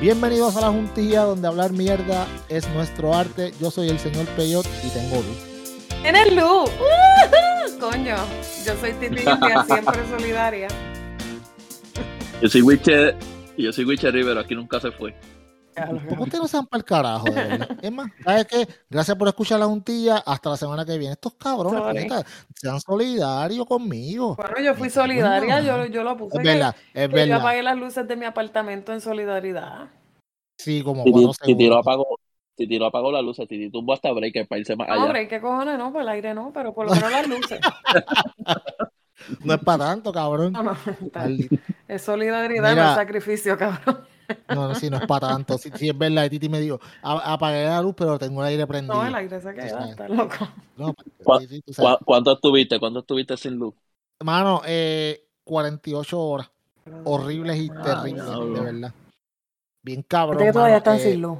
Bienvenidos a la juntilla donde hablar mierda es nuestro arte. Yo soy el señor Peyot y tengo luz. Tienes luz. ¡Uh! Coño, yo soy Titi siempre solidaria. Yo soy Wiche, yo soy Wiche Rivero, aquí nunca se fue. ¿Por qué ustedes no sean para el carajo? Es más, ¿sabes qué? Gracias por escuchar la juntilla. Hasta la semana que viene. Estos cabrones, sean solidarios conmigo. Bueno, yo fui solidaria, yo, yo lo puse. Es que- verdad, es que yo verdad. apagué las luces de mi apartamento en solidaridad. Sí, como lo segundos. apagó, Titi lo apagó la luz, Titi tumbó hasta breaker para irse más No, allá. hombre, ¿qué cojones? No, por el aire no, pero por lo menos las luces. No es para tanto, cabrón. No, no, es solidaridad, Mira. no es sacrificio, cabrón. No, no, sí, no es para tanto. Sí, sí, es verdad. Y Titi me dijo, "A- apagué la luz, pero tengo el aire prendido. No, el aire se queda, está loco. No, ¿Cuá- sí, sí. ¿Cu- ¿Cuánto estuviste? ¿Cuánto estuviste sin luz? Mano, eh, 48 horas. Horribles y Ah, terribles, diablo. de verdad. Bien cabrón. Gente que todavía están eh, sin luz.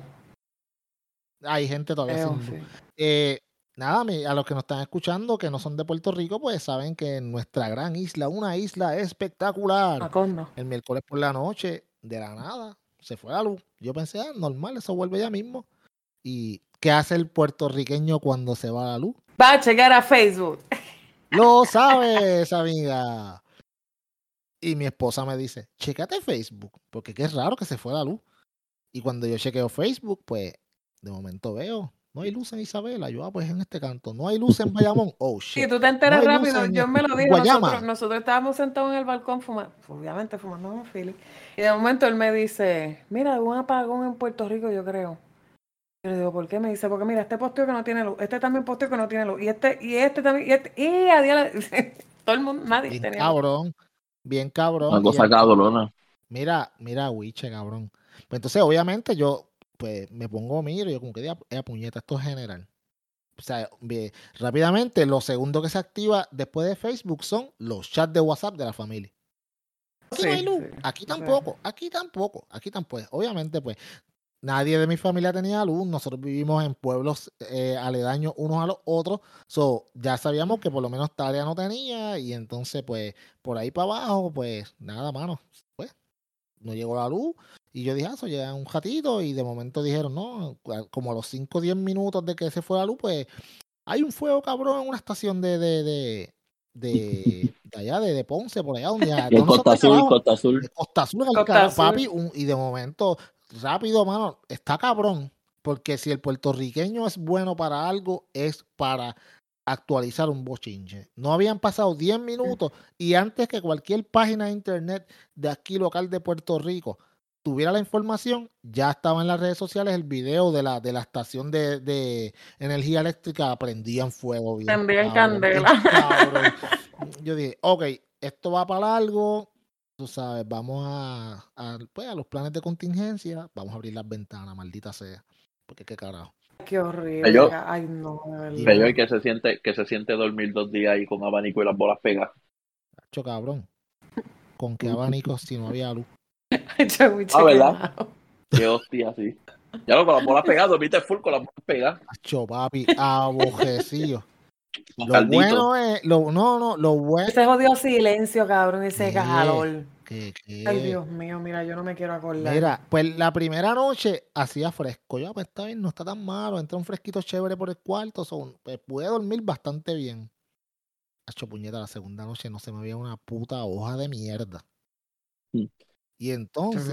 Hay gente todavía sin luz. sí. Eh, nada, a los que nos están escuchando, que no son de Puerto Rico, pues saben que en nuestra gran isla, una isla espectacular, el miércoles por la noche, de la nada, se fue la luz. Yo pensé, ah, normal, eso vuelve ya mismo. ¿Y qué hace el puertorriqueño cuando se va la luz? Va a checar a Facebook. Lo sabes, amiga. Y mi esposa me dice, chécate Facebook, porque qué raro que se fue la luz. Y cuando yo chequeo Facebook, pues de momento veo, no hay luz en Isabela. Yo, ah, pues en este canto, no hay luz en Bayamón. Oh, Si shit. tú te enteras No rápido, en yo me lo dije, Guayama. nosotros, nosotros estábamos sentados en el balcón fumando, obviamente fumando un Philly, y de momento él me dice, mira, hubo un apagón en Puerto Rico, yo creo. Yo le digo, ¿por qué? Me dice, porque mira, este posteo que no tiene luz, este también posteo que no tiene luz, y este, y este también, y este, y adiós, todo el mundo, nadie Bien tenía luz. cabrón, bien cabrón. Una cosa cabrona. Mira, mira, Wiche, cabrón. Pues entonces, obviamente, yo pues me pongo, miro, y yo como que, eh, puñeta, esto es general. O sea, rápidamente, lo segundo que se activa después de Facebook son los chats de WhatsApp de la familia. Aquí no hay luz, sí, aquí tampoco, aquí tampoco, aquí tampoco. Obviamente, pues, nadie de mi familia tenía luz, nosotros vivimos en pueblos eh, aledaños unos a los otros, so, ya sabíamos que por lo menos Talia no tenía, y entonces, pues, por ahí para abajo, pues, nada, mano, pues, no llegó la luz, y yo dije, ah, eso llega un ratito, y de momento dijeron, no, como a los 5 o 10 minutos de que se fue la luz, pues, hay un fuego cabrón en una estación de, de, de, de, de allá, de, de Ponce, por allá, donde... Yo no Costa Azul, carajo, Costa Azul. Costa Azul, Costa Azul. papi, un- y de momento, rápido, mano, está cabrón, porque si el puertorriqueño es bueno para algo, es para actualizar un bochinche. No habían pasado 10 minutos y antes que cualquier página de internet de aquí local de Puerto Rico tuviera la información, ya estaba en las redes sociales el video de la, de la estación de, de energía eléctrica prendían fuego. bien Prendían candela. cabrón. Yo dije, ok, esto va para largo, tú sabes, vamos a, a, pues, a los planes de contingencia, vamos a abrir las ventanas, maldita sea. Porque qué carajo. Qué horrible. Ay, no, de verdad. Pero que se siente, que se siente dormir dos días ahí con abanico y las bolas pegadas. Hacho cabrón. ¿Con qué abanicos si no había luz? Ah, ¿verdad? Qué hostia, sí. Ya lo con las bolas pegadas, dormiste full con las bolas pegadas. Hacho papi, abojecido. Con Lo caldito. bueno es, lo, no, no, lo bueno Ese jodido silencio, cabrón, ese calor. Ay, Dios mío, mira, yo no me quiero acordar. Mira, pues la primera noche hacía fresco. Yo, pues está bien, no está tan malo. Entra un fresquito chévere por el cuarto. so, pues pude dormir bastante bien. Hacho puñeta, la segunda noche no se me veía una puta hoja de mierda. Y entonces.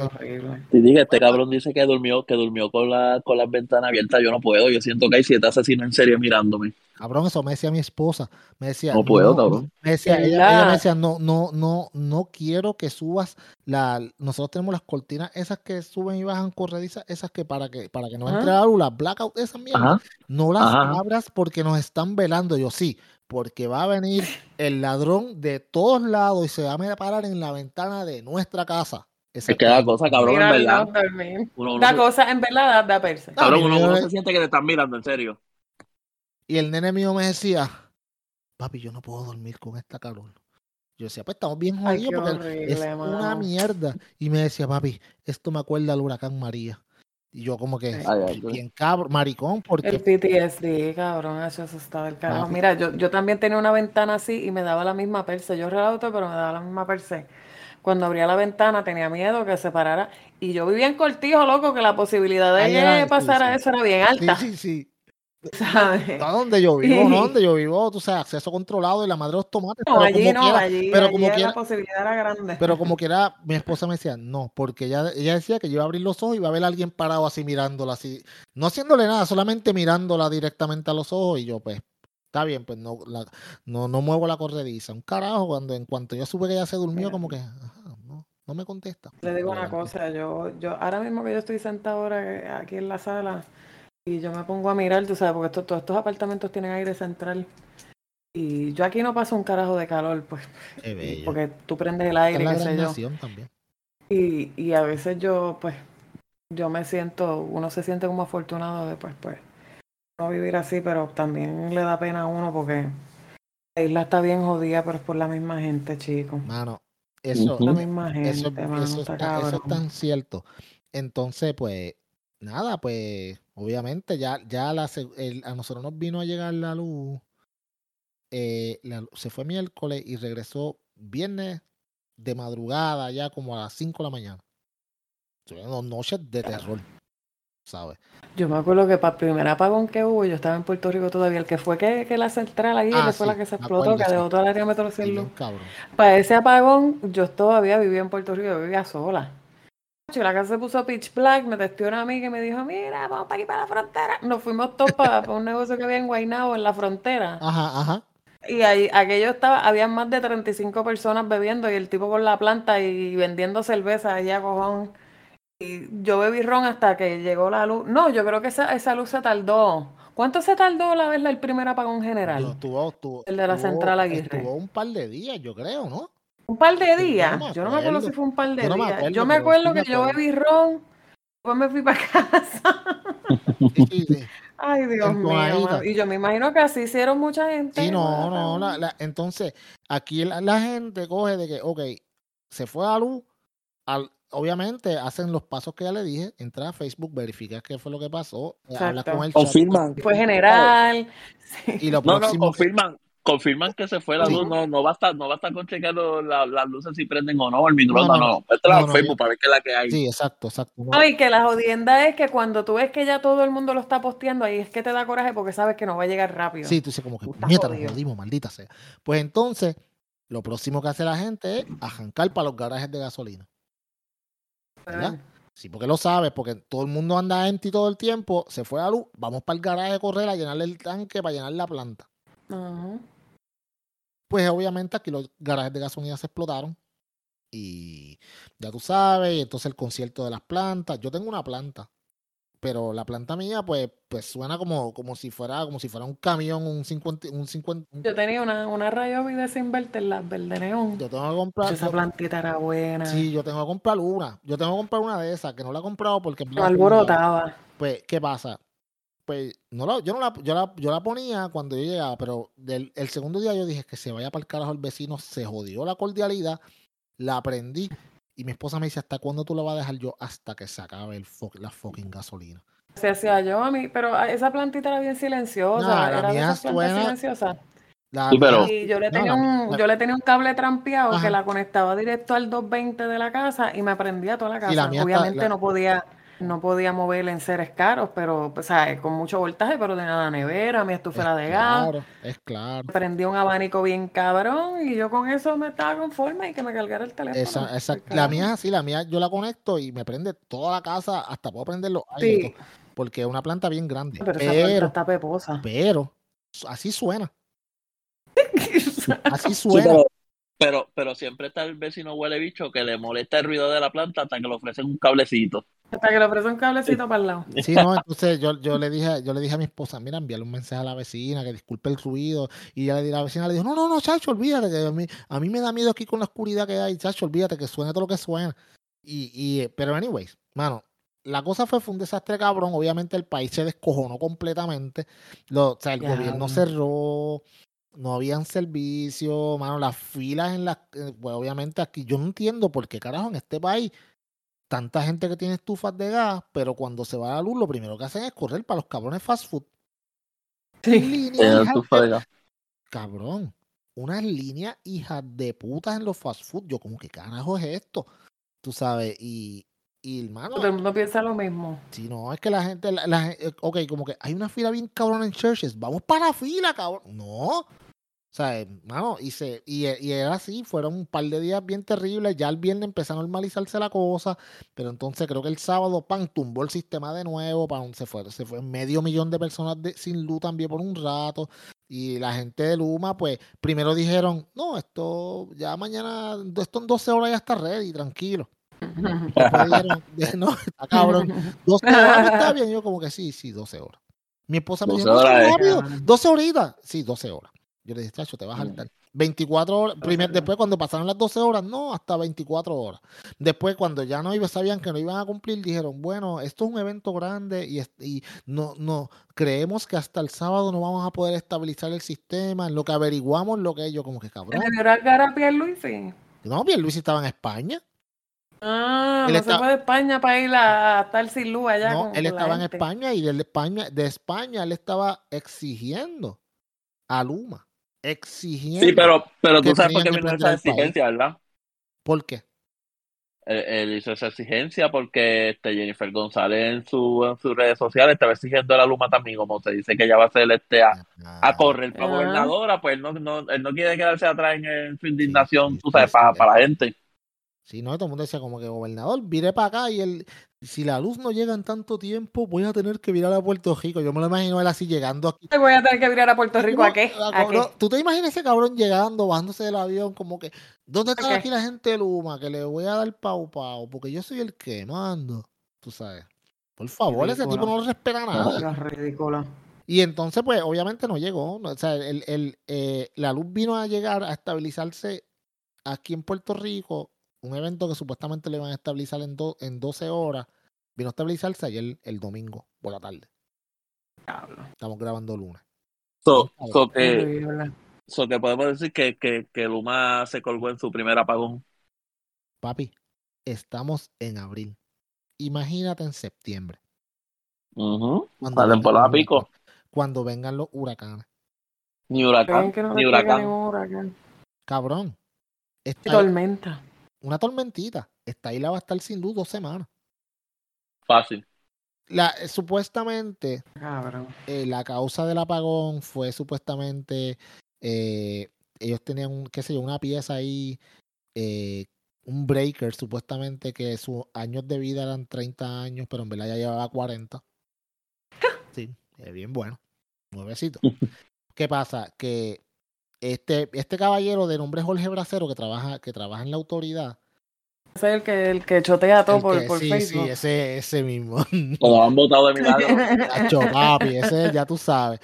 Te dije, este cabrón dice que durmió, que durmió con, la, con las ventanas abiertas. Yo no puedo. Yo siento que hay siete asesinos en serie mirándome. cabrón, eso me decía mi esposa. Me decía, No puedo, no, cabrón. Me decía, ella, me decía, no, no, no, no quiero que subas la. Nosotros tenemos las cortinas, esas que suben y bajan corredizas, esas que para que, para que no entre la luz, las blackout, esas mierdas. No las Ajá. abras porque nos están velando. Yo sí, porque va a venir el ladrón de todos lados y se va a parar en la ventana de nuestra casa. Es que da cosa, cabrón, en verdad. no. Uno, uno Da se- cosa, en verdad, da, cabrón, uno, uno se siente que te están mirando, en serio. Y el nene mío me decía, papi, yo no puedo dormir con esta calor. Yo decía, pues estamos bien Ay, jodidos porque es una mierda. Y me decía, papi, esto me acuerda al huracán María. Y yo como que, Ay, ay, ay. bien cabrón, maricón, porque El PTSD, cabrón, eso estaba el carajo. Mira, yo, yo también tenía una ventana así y me daba la misma perse. Yo relato, pero me daba la misma perse. Cuando abría la ventana tenía miedo que se parara. Y yo vivía en Cortijo, loco, que la posibilidad de que sí, pasara sí. eso era bien alta. Sí, sí, sí. ¿sabes? No donde yo vivo, no donde yo vivo, tú sabes, acceso controlado y la madre de los tomates. No, pero allí como no, quiera, allí, pero allí como la posibilidad era grande. pero como quiera, mi esposa me decía, no, porque ella, ella decía que yo iba a abrir los ojos y iba a ver a alguien parado así mirándola, así, no haciéndole nada, solamente mirándola directamente a los ojos y yo, pues, está bien, pues no, la- no, no muevo la corrediza. Un carajo, cuando en cuanto yo supe que ella se durmió, Mira. como que, ajá, no, no me contesta. Le digo una cosa, yo, yo ahora mismo que yo estoy sentada ahora eh, aquí en la sala y yo me pongo a mirar, tú sabes, porque esto- todos estos apartamentos tienen aire central y yo aquí no paso un carajo de calor, pues, porque tú prendes el aire, qué sé yo. también. Y, y a veces yo, pues, yo me siento, uno se siente como afortunado de, pues, pues, no vivir así, pero también le da pena a uno porque la isla está bien jodida, pero es por la misma gente, chicos. Mano, eso. La misma gente, eso, mano, eso está está- eso es tan cierto. Entonces, pues, nada, pues, obviamente ya, ya la, se- el- a nosotros nos vino a llegar la luz. eh, la se fue miércoles y regresó viernes de madrugada, ya como a las 5 de la mañana. Tuvieron dos noches de terror, ¿sabes? Yo me acuerdo que para el primer apagón que hubo, yo estaba en Puerto Rico todavía, el que fue que, que la central ahí, Ah, que fue la que se explotó, que dejó toda la área metro sin luz. Para ese apagón, yo todavía vivía en Puerto Rico, yo vivía sola. Y la casa se puso pitch black, me testió una amiga y me dijo, mira, vamos para aquí para la frontera. Nos fuimos todos para, para un negocio que había en Guaynabo, en la frontera. Ajá, ajá. Y ahí, aquello estaba, había más de 35 personas bebiendo y el tipo con la planta y vendiendo cerveza allá, cojón. Yo bebí ron hasta que llegó la luz. No, yo creo que esa, esa luz se tardó. ¿Cuánto se tardó la vez el primer apagón general? estuvo, estuvo- El de la estuvo- Central Aguirre. Estuvo un par de días, yo creo, ¿no? Un par de no días. Yo no me acuerdo si fue un par de Yo no me días. acuerdo, Yo me acuerdo me que yo bebí ron, después me fui para casa. Sí, sí. Ay, Dios mío. Y yo me imagino que así hicieron mucha gente. Sí, no, no, la- entonces aquí la, la gente coge de que, ok, se fue a la luz, al, obviamente hacen los pasos que ya le dije, entra a Facebook, verifica qué fue lo que pasó, eh, habla Exacto. con el chat Confirman. Fue general. Sí. y lo No, no, próximo que- confirman. Confirman que se fue la Sí. luz. No, no basta, no basta con checar lo- la- las luces si prenden o no, el microondas, No, no. no. no. Entra No, a no, Facebook para ver qué es la que hay. Sí, exacto, exacto. no, No, y que la jodienda es que cuando tú ves que ya todo el mundo lo está posteando, ahí es que te da coraje porque sabes que no va a llegar rápido. Sí, tú dices como que, puñeta, nos jodido. jodimos, maldita sea. Pues entonces, lo próximo que hace la gente es arrancar para los garajes de gasolina. ¿Verdad? Sí, porque lo sabes, porque todo el mundo anda empty todo el tiempo, se fue a la luz, vamos para el garaje a correr a llenarle el tanque para llenar la planta. Pues obviamente aquí los garajes de gasolina se explotaron. Y ya tú sabes, y entonces el concierto de las plantas. Yo tengo una planta, pero la planta mía, pues, pues suena como, como si fuera, como si fuera un camión, un 50, un 50. un- Yo tenía una, una Ryobi de Sinverter, las verde neón. yo tengo que comprar. Esa plantita era buena. sí, yo tengo que comprar una. Yo tengo que comprar una de esas, que no la he comprado porque gasto. alborotaba. Pues, ¿qué pasa? Pues no la, yo no la, yo la, yo la ponía cuando yo llegaba, pero del, el segundo día yo dije que se vaya para el carajo el vecino, se jodió la cordialidad, la prendí y mi esposa me dice, ¿hasta cuándo tú la vas a dejar yo? Hasta que se acabe el fo- la fucking gasolina. Se hacía yo a mí, pero esa plantita era bien silenciosa. No, la era mía esas plantas suena- silenciosas. La Sí, pero- mía- Y yo le No, tenía la- un, la- yo le tenía un cable trampeado Ajá. que la conectaba directo al 220 de la casa y me prendía toda la casa. Sí, la mía está- Obviamente la- no podía, no podía mover en seres caros, pero o sea, con mucho voltaje, pero tenía la nevera, mi es estufera de gas. claro, es claro. Prendía un abanico bien cabrón y yo con eso me estaba conforme y que me cargara el teléfono. Esa, esa- Al la carajo. mía es así, la mía yo la conecto y me prende toda la casa, hasta puedo prender los Sí, porque es una planta bien grande. pero esa planta Pero, está peposa. pero, así suena, así Sí, suena. pero, pero, pero siempre está el vecino huele bicho que le molesta el ruido de la planta hasta que le ofrecen un cablecito. Hasta que le ofrece un cablecito para el lado. Sí, no, entonces yo, yo le dije, yo le dije a mi esposa, mira, envíale un mensaje a la vecina, que disculpe el ruido. Y ella le di- la vecina le dijo, no, no, no, chacho, olvídate, que a mí, a mí me da miedo aquí con la oscuridad que hay, chacho, olvídate, que suene todo lo que suena. Y, y, pero anyways, mano, la cosa fue, fue un desastre cabrón. Obviamente el país se descojonó completamente. Lo, o sea, el gobierno cerró, no habían servicio, mano, las filas en las, eh, pues obviamente aquí, yo no entiendo por qué carajo en este país tanta gente que tiene estufas de gas, pero cuando se va la luz, lo primero que hacen es correr para los cabrones fast food. Sí. Línea, estufa de gas. Cabrón. unas líneas hijas de putas en los fast food. Yo como, ¿qué carajo es esto? Tú sabes, y, y hermano, Todo el mundo piensa lo mismo. si no, es que la gente, la, la eh, ok, como que hay una fila bien cabrón en churches, vamos para la fila, cabrón. No. O sea, hermano, y, se, y, y era así, fueron un par de días bien terribles, ya el viernes empezó a normalizarse la cosa, pero entonces creo que el sábado, pan, tumbó el sistema de nuevo, pan, se fue, se fue medio millón de personas de- sin luz también por un rato, y la gente de Luma, pues, primero dijeron, no, esto, ya mañana, esto en 12 horas ya está ready, tranquilo. Después dijeron, no, está cabrón. 12 horas está bien. Yo como que sí, sí, 12 horas. Mi esposa me 12 dijo, "No, horas es- rápido, 12 horitas. Sí, 12 horas. Yo le dije, chacho, te vas a saltar. 24 horas. Primer, después cuando pasaron las 12 horas, no, hasta 24 horas. Después cuando ya no iba, sabían que no iban a cumplir, dijeron, bueno, esto es un evento grande y, y no, no, creemos que hasta el sábado no vamos a poder estabilizar el sistema. En lo que averiguamos, lo que ellos, como que cabrón. ¿Le dio la cara a Pierluisi? No, bien, Luis estaba en España. Ah, Él no está- se fue de España para ir a estar sin luz allá. No, él estaba en gente. España y de España, de España él estaba exigiendo a Luma. Exigiendo. Sí, pero, pero tú sabes por qué vino esa país. exigencia, ¿verdad? ¿Por qué? Él, él hizo esa exigencia porque este Jennifer González en, su, en sus redes sociales estaba exigiendo a la Luma también, como se dice que ella va a ser este a, a correr para Ah. gobernadora, pues él no, no, él no quiere quedarse atrás en, en su indignación, sí, tú sabes, sí, para, sí. para la gente. Sí, no, todo el mundo decía como que gobernador, vire para acá y él, si la luz no llega en tanto tiempo, voy a tener que virar a Puerto Rico. Yo me lo imagino él así llegando aquí. Te voy a tener que virar a Puerto Rico. ¿A qué? ¿Tú te imaginas ese cabrón llegando, bajándose del avión, como que, ¿dónde está aquí la gente de Luma? Que le voy a dar pau pau, porque yo soy el que mando. Tú sabes. Por favor, ese tipo no le respeta nada. Dios, ridículo. Y entonces, pues, obviamente no llegó. O sea, el, el, eh, la luz vino a llegar a estabilizarse aquí en Puerto Rico. Un evento que supuestamente le iban a estabilizar en, do- en 12 horas. Vino a estabilizarse ayer, el domingo, por la tarde. Estamos grabando lunes. So, so que, so que podemos decir que, que, que Luma se colgó en su primer apagón. Papi, estamos en abril. Imagínate en septiembre. Ujú. Cuando La vengan temporada pico. huracanes. Cuando vengan los huracanes. Ni ¿Creen huracán, no ni huracán. Cabrón. Esta, tormenta. Una tormentita. Esta isla va a estar sin luz dos semanas. Fácil. La, eh, supuestamente, Cabrón. eh, la causa del apagón fue supuestamente, eh, ellos tenían, un, qué sé yo, una pieza ahí, eh, un breaker, supuestamente que sus años de vida eran 30 años, pero en verdad ya llevaba 40. Sí, es bien bueno. Nuevecito. ¿Qué pasa? Que este, este caballero de nombre Jorge Bracero, que trabaja, que trabaja en la autoridad, Ese es el que, el que chotea todo el por, que- por sí, Facebook. sí, ese, ese mismo. Lo han votado de milagro. Tacho, papi, ese ya tú sabes.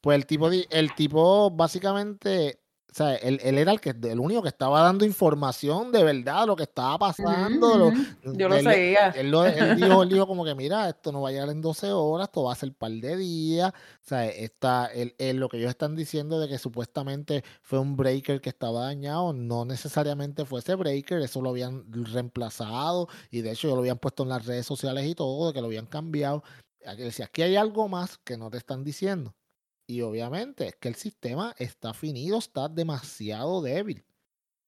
Pues el tipo, el tipo básicamente, sea, él, él era el que el único que estaba dando información de verdad, lo que estaba pasando. lo- Yo lo él- seguía. Él, lo- él dijo, él dijo como que, mira, esto no va a llegar en 12 horas, esto va a ser par de días. O sea, está, lo que ellos están diciendo de que supuestamente fue un breaker que estaba dañado, no necesariamente fue ese breaker, eso lo habían reemplazado y de hecho ya lo habían puesto en las redes sociales y todo, de que lo habían cambiado. Aquí decía, aquí hay algo más que no te están diciendo. Y obviamente es que el sistema está finido, está demasiado débil.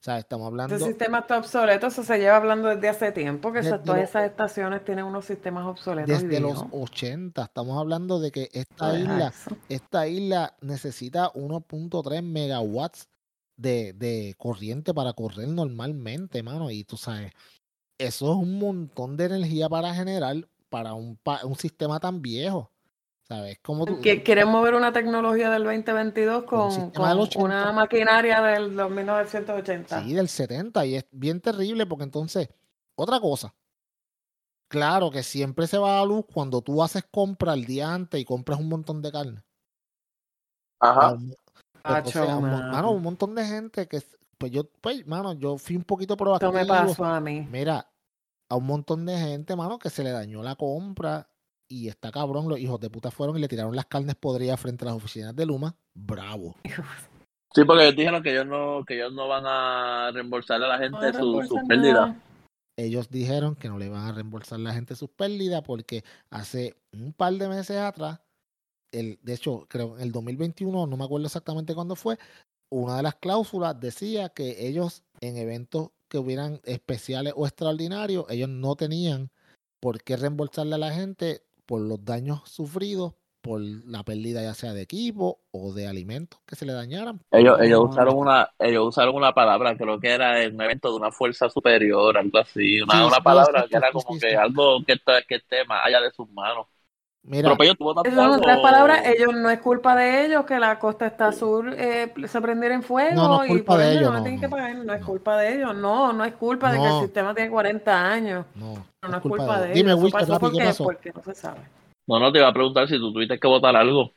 O sea, estamos hablando... Este sistema está obsoleto, eso se lleva hablando desde hace tiempo, que Desde todas esas estaciones tienen unos sistemas obsoletos. desde los viejos. 80. Estamos hablando de que esta Deja isla, eso. esta isla necesita 1.3 megawatts de, de corriente para correr normalmente, mano. Y tú sabes, eso es un montón de energía para generar para un, pa- un sistema tan viejo. ¿Sabes? Como tú, Que quieren mover una tecnología del 2022 Con con, sistema del con 80. una maquinaria del 1980. Sí, del 70 y es bien terrible porque entonces, otra cosa, claro que siempre se va a la luz cuando tú haces compra el día antes y compras un montón de carne. A Ajá. un- Acho, mon- mano. un montón de gente que, pues yo, pues, mano, yo fui un poquito Esto proactivo. me pasó a mí. Mira, a un montón de gente, mano, que se le dañó la compra y está cabrón, los hijos de puta fueron y le tiraron las carnes podridas frente a las oficinas de Luma. Bravo. Sí, porque ellos dijeron que ellos no, que ellos no van a reembolsarle a la gente No me su, su reembolsan pérdida. nada. ellos dijeron que no le van a reembolsar a la gente sus pérdidas porque hace un par de meses atrás, el, de hecho, creo en el 2021, no me acuerdo exactamente cuándo fue, una de las cláusulas decía que ellos en eventos que hubieran especiales o extraordinarios, ellos no tenían por qué reembolsarle a la gente por los daños sufridos por la pérdida ya sea de equipo o de alimentos que se le dañaran. Ellos, ellos usaron una, ellos usaron una palabra, creo que era un evento de una fuerza superior, algo así, una, Sí, una sí, palabra que era como que algo que, está- que esté más allá de sus manos. Mira, Pero ellos tuvo Eso son tres palabras, ellos no es culpa de ellos que la costa está sur eh, se prendiera en fuego No, no es y culpa por de ellos, no, no, tienen que pagar, no es culpa de ellos, no, no es culpa de que el sistema tiene 40 años, no, no, no es culpa, de ellos, Dime, eso Wicho, pasó ¿qué porque, pasó? porque no se sabe. No, no te iba a preguntar si tú tuviste que votar algo.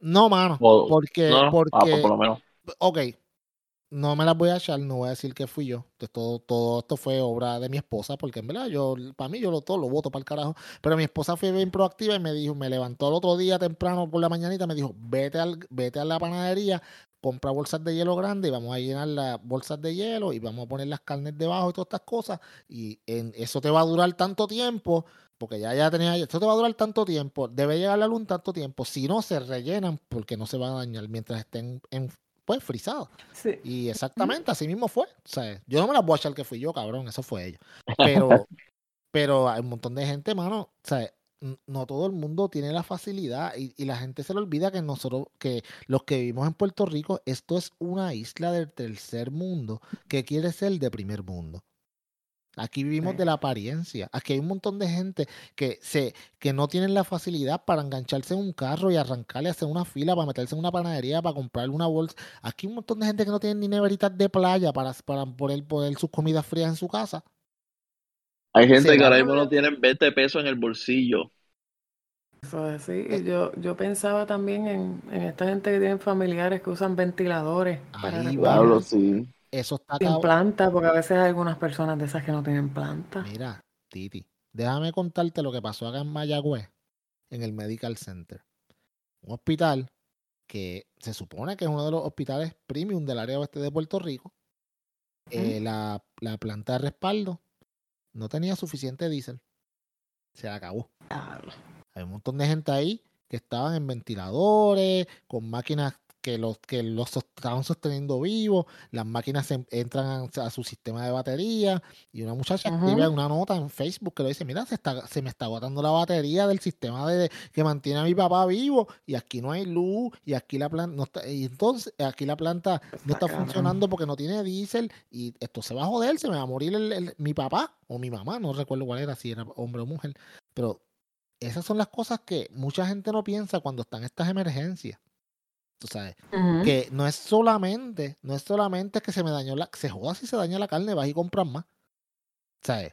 No, mano, O- porque, no, ah, pues porque, por lo menos. ok, no me las voy a echar, no voy a decir que fui yo. Esto- Todo, todo esto fue obra de mi esposa, porque en verdad yo, para mí, yo lo, todo lo voto para el carajo. Pero mi esposa fue bien proactiva y me dijo, me levantó el otro día temprano por la mañanita, me dijo, vete, al, vete a la panadería, compra bolsas de hielo grande y vamos a llenar las bolsas de hielo y vamos a poner las carnes debajo y todas estas cosas. Y en, eso te va a durar tanto tiempo, porque ya ya tenía, esto te va a durar tanto tiempo, debe llegar la luz tanto tiempo. Si no, se rellenan porque no se van a dañar mientras estén en, pues frisadas. Sí. Y exactamente, así mismo fue. O sea, yo no me las voy a echar que fui yo, cabrón, eso fue ella. Pero, pero hay un montón de gente, mano, o sea, n- no todo el mundo tiene la facilidad y, y la gente se le olvida que nosotros, que los que vivimos en Puerto Rico, esto es una isla del tercer mundo que quiere ser de primer mundo. Aquí vivimos Sí. de la apariencia. Aquí hay un montón de gente que se que no tienen la facilidad para engancharse en un carro y arrancarle a hacer una fila para meterse en una panadería para comprar una bolsa. Aquí hay un montón de gente que no tiene ni neveritas de playa para, para poder poner sus comidas frías en su casa. Hay gente Sí, que ahora mismo no tienen 20 pesos en el bolsillo. Eso es así. Y yo, yo pensaba también en, en esta gente que tienen familiares que usan ventiladores para Ahí respirar. va. Diablo, sí. Eso está Sin planta, porque a veces hay algunas personas de esas que no tienen planta. Mira, Titi, déjame contarte lo que pasó acá en Mayagüez, en el Medical Center. Un hospital que se supone que es uno de los hospitales premium del área oeste de Puerto Rico. Eh, la, la planta de respaldo no tenía suficiente diésel. Se acabó. Diablo. Hay un montón de gente ahí que estaban en ventiladores, con máquinas que los, que los estaban sosteniendo vivos, las máquinas entran a, a su sistema de batería y una muchacha escribe una nota en Facebook que le dice, mira, se, está, se me está agotando la batería del sistema de, que mantiene a mi papá vivo y aquí no hay luz y aquí la planta no está, y entonces aquí la planta no Está funcionando porque no tiene diésel y esto se va a joder, se me va a morir el- el- mi papá o mi mamá, no recuerdo cuál era, si era hombre o mujer, pero esas son las cosas que mucha gente no piensa cuando están estas emergencias. Tú sabes, que no es solamente, no es solamente que se me dañó la, se joda si se daña la carne, vas y compras más. ¿Sabes?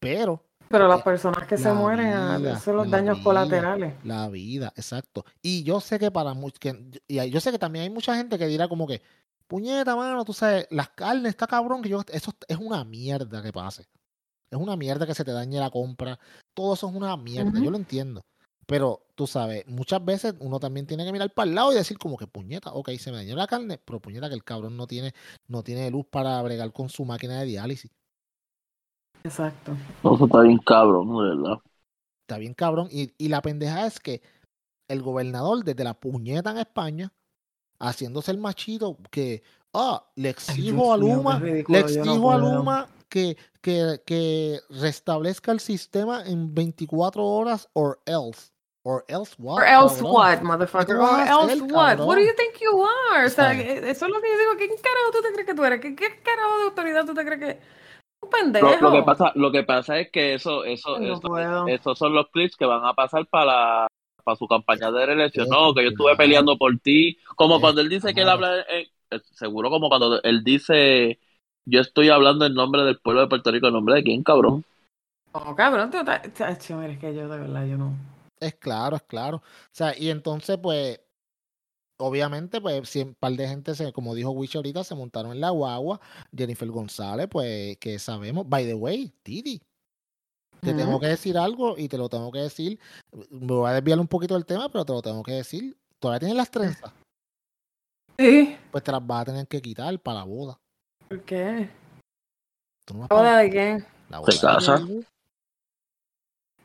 Pero Pero las eh, personas que se mueren, vida, esos son los daños vida. colaterales. la vida, exacto. Y yo sé que para muchos, y yo sé que también hay mucha gente que dirá como que, puñeta, mano, tú sabes, las carnes, está cabrón, que yo, eso es una mierda que pase. Es una mierda que se te dañe la compra. Todo eso es una mierda, yo lo entiendo. Pero tú sabes, muchas veces uno también tiene que mirar para el lado y decir como que puñeta, ok, se me dañó la carne, pero puñeta que el cabrón no tiene, no tiene luz para bregar con su máquina de diálisis. Exacto. Eso está bien cabrón, de verdad. Está bien cabrón. Y, y la pendeja es que el gobernador desde la puñeta en España, haciéndose el machito, que, ah, le exijo a mío, qué Luma, ridículo, le yo no exijo a. Luma que, que, que restablezca el sistema en 24 horas or else. Or else what? Or else cabrón? what, motherfucker. ¿Qué tú vas Or else what? What do cabrón? you think you are? O sea, eso es lo que yo digo. ¿Qué carajo tú te crees que tú eres? ¿Qué, qué carajo de autoridad tú te crees que Un pendejo. Lo, lo que pasa, lo que pasa es que eso, eso, No eso- esos son los clips que van a pasar para, para su campaña de reelección. No, que yo estuve claro. peleando por ti. Como cuando él dice que él claro. habla, eh, seguro como cuando él dice, yo estoy hablando en nombre del pueblo de Puerto Rico, en nombre de quién, cabrón. No, cabrón, tú estás. Mira, es que yo de verdad, yo no. Es claro, es claro. O sea, y entonces, pues, obviamente, pues, si un par de gente, se, como dijo Wish ahorita, se montaron en la guagua. Jennifer González, pues, que sabemos. By the way, Titi, te tengo que decir algo y te lo tengo que decir. Me voy a desviar un poquito del tema, pero te lo tengo que decir. Todavía tienes las trenzas, Sí. pues te las vas a tener que quitar para la boda. ¿Por qué? Tú no vas ¿La boda de quién? la boda. Se casa. de Diego.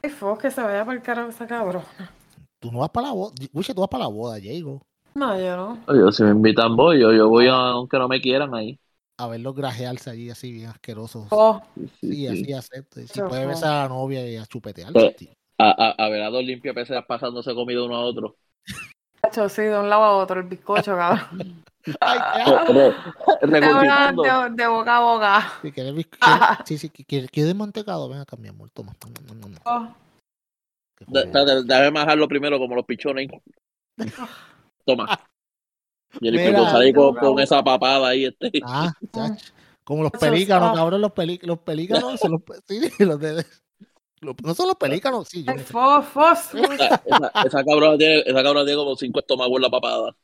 Ay, fos, que se vaya por el carajo esa cabrona. Tú no vas para la boda. Wish, tú vas para la boda, Diego. No, yo no. Yo si me invitan voy, yo, yo voy aunque no me quieran ahí. A verlos grajearse allí así bien asquerosos. Oh, Sí, Sí, sí. así acepto. Y Si puede besar a la novia y a chupetear. Pero- sí. A, a, a ver a dos limpios peces pasándose comida uno a otro. sí, de un lado a otro, el bizcocho, cabrón. Ay, Re- De, regurgitando. de- de boca a boca. Si quieres bis- quieres- sí, sí, que- que- ¿quieres mantecado? Ven acá, mi amor, toma. Oh, Déjame bajarlo primero como los pichones. Toma. Jennifer Mira. González con, con esa papada ahí. Este. Ah, chach. Como los pelícanos, cabrón, los, pelí- los pelícanos son los, pe- sí, los de, los- no son los pelícanos, sí, yo no sé. Esa, esa, esa cabrona tiene, esa cabrona tiene como cinco estómagos en la papada.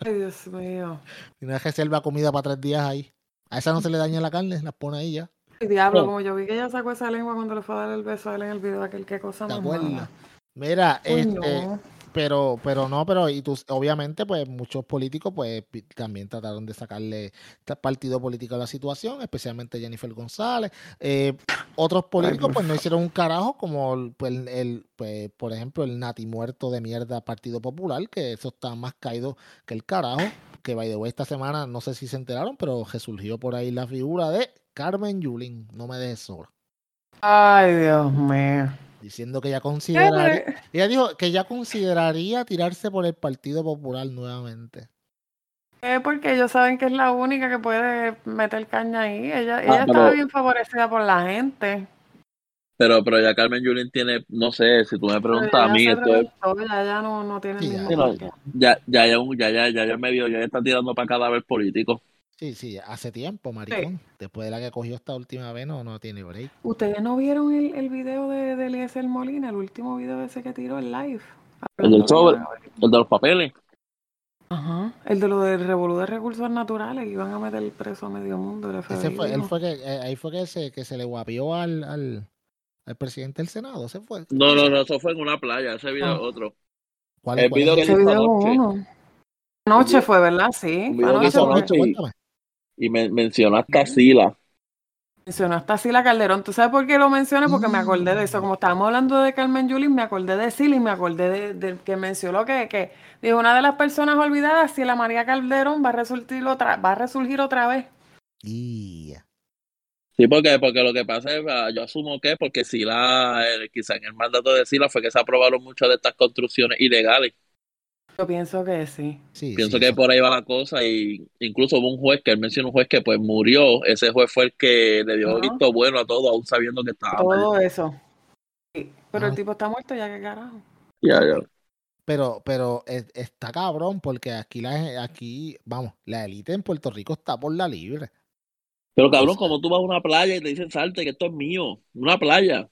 Ay, Dios mío. Tiene una reserva comida para tres días ahí. A esa no se le daña la carne, la pone ahí ya. Ay, diablo, Oh. como yo vi que ella sacó esa lengua cuando le fue a dar el beso a él en el video aquel, qué cosa ¿Te más mala. Mira, Uy, este, no. Pero, pero no, pero y tú, obviamente, pues muchos políticos, pues también trataron de sacarle partido político a la situación, especialmente Jennifer González. Eh, otros políticos, pues no hicieron un carajo, como pues, el- el, pues, por ejemplo, el nati muerto de mierda Partido Popular, que eso está más caído que el carajo. Que by the way, esta semana, no sé si se enteraron, pero resurgió por ahí la figura de Carmen Yulín, no me dejes sola, Ay, Dios mío. Diciendo que ella ¿Qué, consideraría. pero- Ella dijo que ya consideraría tirarse por el Partido Popular nuevamente. Eh, porque ellos saben que es la única que puede meter caña ahí. Ella, Ah, ella pero- estaba bien favorecida por la gente. Pero, pero ya Carmen Yulín tiene, no sé, si tú me preguntas a mí, esto es, ya, ya no, no tiene Sí, ya. ya, ya, ya, ya, ya, ya, ya medio, ya está tirando para cadáver político. Sí, sí, hace tiempo, maricón. Después de la que cogió esta última vez, no, no tiene break. ¿Ustedes no vieron el, el video de, de Eliezer Molina, el último video ese que tiró en live? El del sobre. El de los papeles. Ajá, el de lo del revolú de recursos naturales, que iban a meter preso a medio mundo. Ese fue, él fue que, eh, ahí fue que se, que se le guapió al, al, al presidente del Senado. ¿Ese fue? No, no, no, eso fue en una playa, ese video Ah. es otro. ¿Cuál, el cuál video es que Ese video anoche. uno. Anoche fue, ¿verdad? Sí. Fue anoche y- Cuéntame. Y me, mencionaste a Sila. mencionó hasta Sila Calderón. ¿Tú sabes por qué lo mencioné? Porque me acordé de eso. Como estábamos hablando de Carmen Yulín, me acordé de Sila y me acordé de, de que mencionó que, que dijo una de las personas olvidadas, si la María Calderón va a resurgir otra, va a resurgir otra vez. Y Sí, porque, porque lo que pasa es, ah, yo asumo que porque Sila, eh, quizá en el mandato de Sila fue que se aprobaron muchas de estas construcciones ilegales. Yo pienso que sí. sí, Pienso sí, que eso- por ahí va la cosa y incluso hubo un juez que él mencionó un juez que pues murió, ese juez fue el que le dio Ajá. visto bueno a todo, aún sabiendo que estaba mal. Todo eso. Sí, Pero Ah. el tipo está muerto ya, que carajo. Ya, ya. Pero, pero es- está cabrón porque aquí, la, aquí, vamos, la élite en Puerto Rico está por la libre. Pero cabrón, como tú vas a una playa y te dicen salte, que esto es mío, una playa.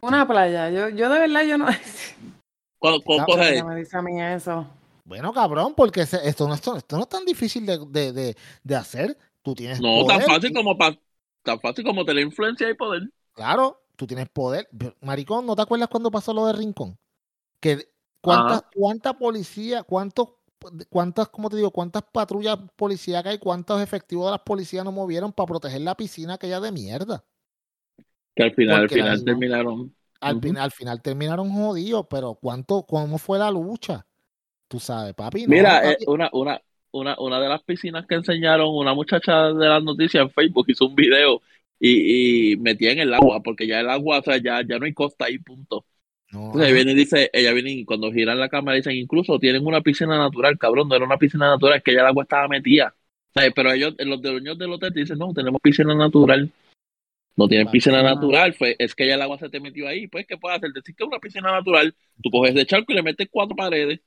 Una playa. Yo, yo de verdad, yo no. ¿Cuál, cuál cosa ¿Qué es? me dice a mí eso? Bueno, cabrón, porque se- esto, no, esto, esto no es tan difícil de, de, de, de hacer. Tú tienes No, tan fácil como pa- tan fácil como tener influencia y poder. Claro, tú tienes poder. Maricón, ¿no te acuerdas cuando pasó lo de Rincón? Que cuántas, cuánta policía, cuántos, cuántas, ¿cómo te digo? ¿Cuántas patrullas policíacas y cuántos efectivos de las policías no movieron para proteger la piscina aquella de mierda? Que al final, al Porque final terminaron. Al, fin- al final terminaron jodidos, pero ¿cuánto, cómo fue la lucha? Tú sabes, papi. no, Mira, eh, una, una, una, una de las piscinas que enseñaron, una muchacha de las noticias en Facebook hizo un video y, y metía en el agua, porque ya el agua, o sea, ya, ya no hay costa ahí, punto. No, Entonces ella viene y dice, ella viene y cuando giran la cámara dicen, incluso tienen una piscina natural, cabrón, no era una piscina natural, es que ya el agua estaba metida. O sea, pero ellos, los dueños del hotel te dicen, no, tenemos piscina natural. No tienen piscina Ah. natural, fue, es que ya el agua se te metió ahí. Pues, ¿qué puedes hacer? Decir que una piscina natural, tú coges de charco y le metes cuatro paredes.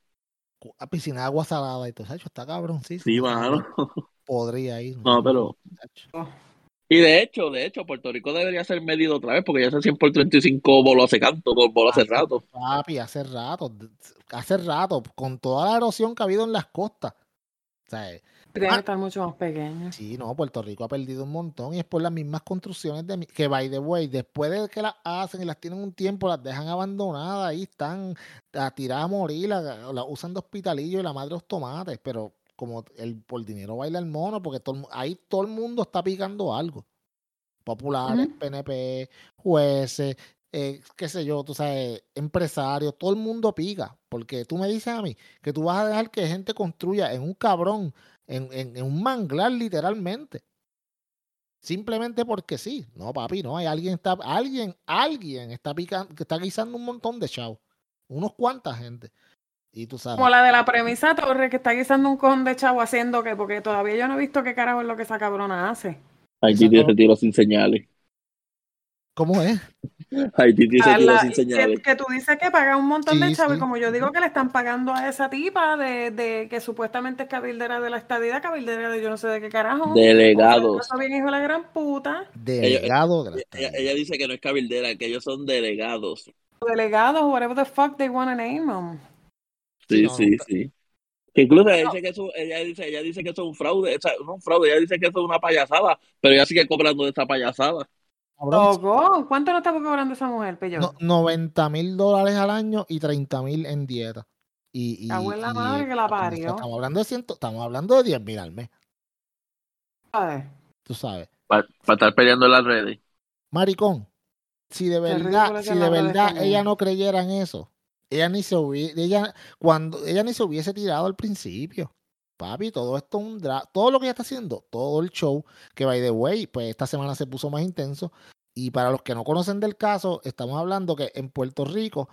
A piscina de agua salada y todo eso. Está cabrón, sí. Sí, mano. Podría ir. No, pero-. Y de hecho, de hecho, Puerto Rico debería ser medido otra vez, porque ya se 100 por 35 bolos hace canto, por bolos hace Hace- rato. Papi, hace rato. Hace rato. Con toda la erosión que ha habido en las costas. O sea, Tiene Ah. que estar mucho más pequeño. Sí, no, Puerto Rico ha perdido un montón y es por las mismas construcciones de que by the way, después de que las hacen y las tienen un tiempo, las dejan abandonadas, ahí están a tiradas a morir, la, la usan de hospitalillo y la madre los tomates, pero como el por dinero baila el mono, porque todo, ahí todo el mundo está picando algo. Populares. PNP, jueces, eh, qué sé yo, tú sabes, empresarios, todo el mundo pica. Porque tú me dices a mí que tú vas a dejar que gente construya en un cabrón, en, en- en un manglar literalmente. Simplemente porque sí. No, papi, no. Hay alguien está, alguien, alguien está picando, que está guisando un montón de chavos. Unos cuantas gente. Y tú sabes. Como la de la premisa Torres, que está guisando un cojón de chavo haciendo que, porque todavía yo no he visto qué carajo es lo que esa cabrona hace. Haití tiene ese tiro sin señales. ¿Cómo es? Haití la- sin que, señales. que tú dices que paga un montón de chavos, sí. y como yo digo que le están pagando a esa tipa de, de que supuestamente es cabildera de la estadidad, cabildera de yo no sé de qué carajo. Delegados. Eso bien hijo de la gran puta. Delegado de la Ella, estadía. ella dice que no es cabildera, que ellos son delegados. Delegados, whatever the fuck they want to name them. Sí, Sí, no, sí, no. sí. Que incluso ella dice que eso, ella dice, ella dice que eso es un fraude, o sea, no un fraude, ella dice que eso es una payasada, pero ella sigue cobrando de esa payasada. Loco, ¿cuánto no está cobrando esa mujer, Pello? no- 90 mil dólares al año y 30 mil en dieta. Y, y, Cago en la y, madre que la parió. Estamos hablando de ciento, estamos hablando de 10 mil al mes, ¿Sabes? tú sabes. Para estar peleando en las redes. Maricón, si de verdad, si de verdad ella no creyera en eso, ella ni se hubiese, ella, cuando, ella ni se hubiese tirado al principio. Papi, todo esto es un dra todo lo que ella está haciendo, todo el show, que by the way, pues esta semana se puso más intenso. Y para los que no conocen del caso, estamos hablando que en Puerto Rico,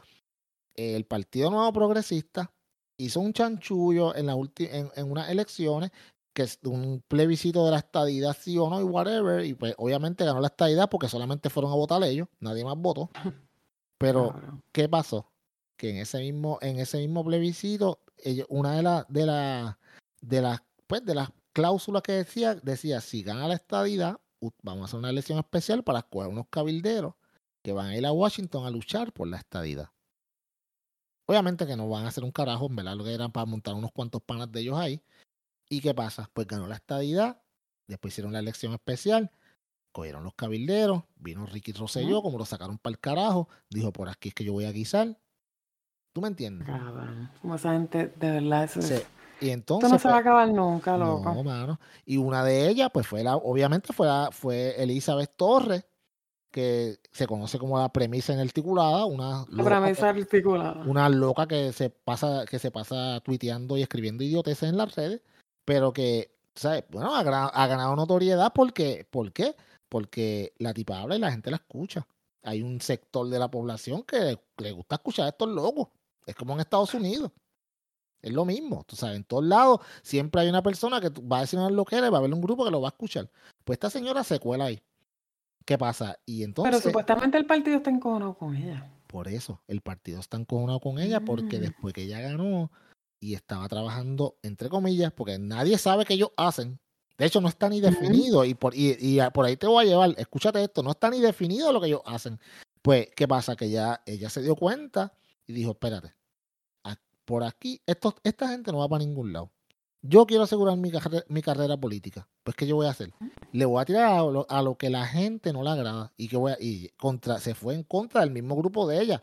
el Partido Nuevo Progresista hizo un chanchullo en, la en, en unas elecciones, que es un plebiscito de la estadidad, sí o no, y whatever. Y pues obviamente ganó la estadidad porque solamente fueron a votar ellos, nadie más votó. Pero. ¿qué pasó? Que en ese mismo, en ese mismo plebiscito, ellos, una de las de la, de las pues de las cláusulas que decía, decía si gana la estadidad, vamos a hacer una elección especial para escoger unos cabilderos que van a ir a Washington a luchar por la estadidad. Obviamente que no van a hacer un carajo, en verdad lo que eran para montar unos cuantos panas de ellos ahí. ¿Y qué pasa? Pues ganó la estadidad, después hicieron la elección especial, cogieron los cabilderos, vino Ricky Rosselló, como lo sacaron para el carajo, dijo por aquí es que yo voy a guisar. ¿Tú me entiendes? Cabrón. Como esa gente, de verdad, eso es- Se- y Esto entonces no se va a pues, acabar nunca, loco. no, mano. Y una de ellas, pues fue la, obviamente fue, la- fue Elizabeth Torres, que se conoce como la premisa inarticulada, una La premisa articulada. una loca que se pasa, que se pasa tuiteando y escribiendo idioteces en las redes, pero que, ¿sabes? Bueno, ha, ganado notoriedad porque, ¿por qué? Porque la tipa habla y la gente la escucha. Hay un sector de la población que le, le gusta escuchar a estos locos. Es como en Estados Unidos. Es lo mismo, tú sabes, en todos lados siempre hay una persona que va a decir una loquera y va a haber un grupo que lo va a escuchar. Pues esta señora se cuela ahí. ¿Qué pasa? Y entonces... Pero supuestamente el partido está encojonado con ella. Por eso, el partido está encojonado con ella porque Mm. después que ella ganó y estaba trabajando, entre comillas, porque nadie sabe qué ellos hacen. De hecho, no está ni definido y por, y, por ahí te voy a llevar, escúchate esto, no está ni definido lo que ellos hacen. Pues, ¿qué pasa? Que ya ella se dio cuenta y dijo, espérate, por aquí, esto, esta gente no va para ningún lado. Yo quiero asegurar mi, carre- mi carrera política. Pues, ¿qué yo voy a hacer? Le voy a tirar a lo, a lo que la gente no le agrada. Y que voy a, y contra, se fue en contra del mismo grupo de ella.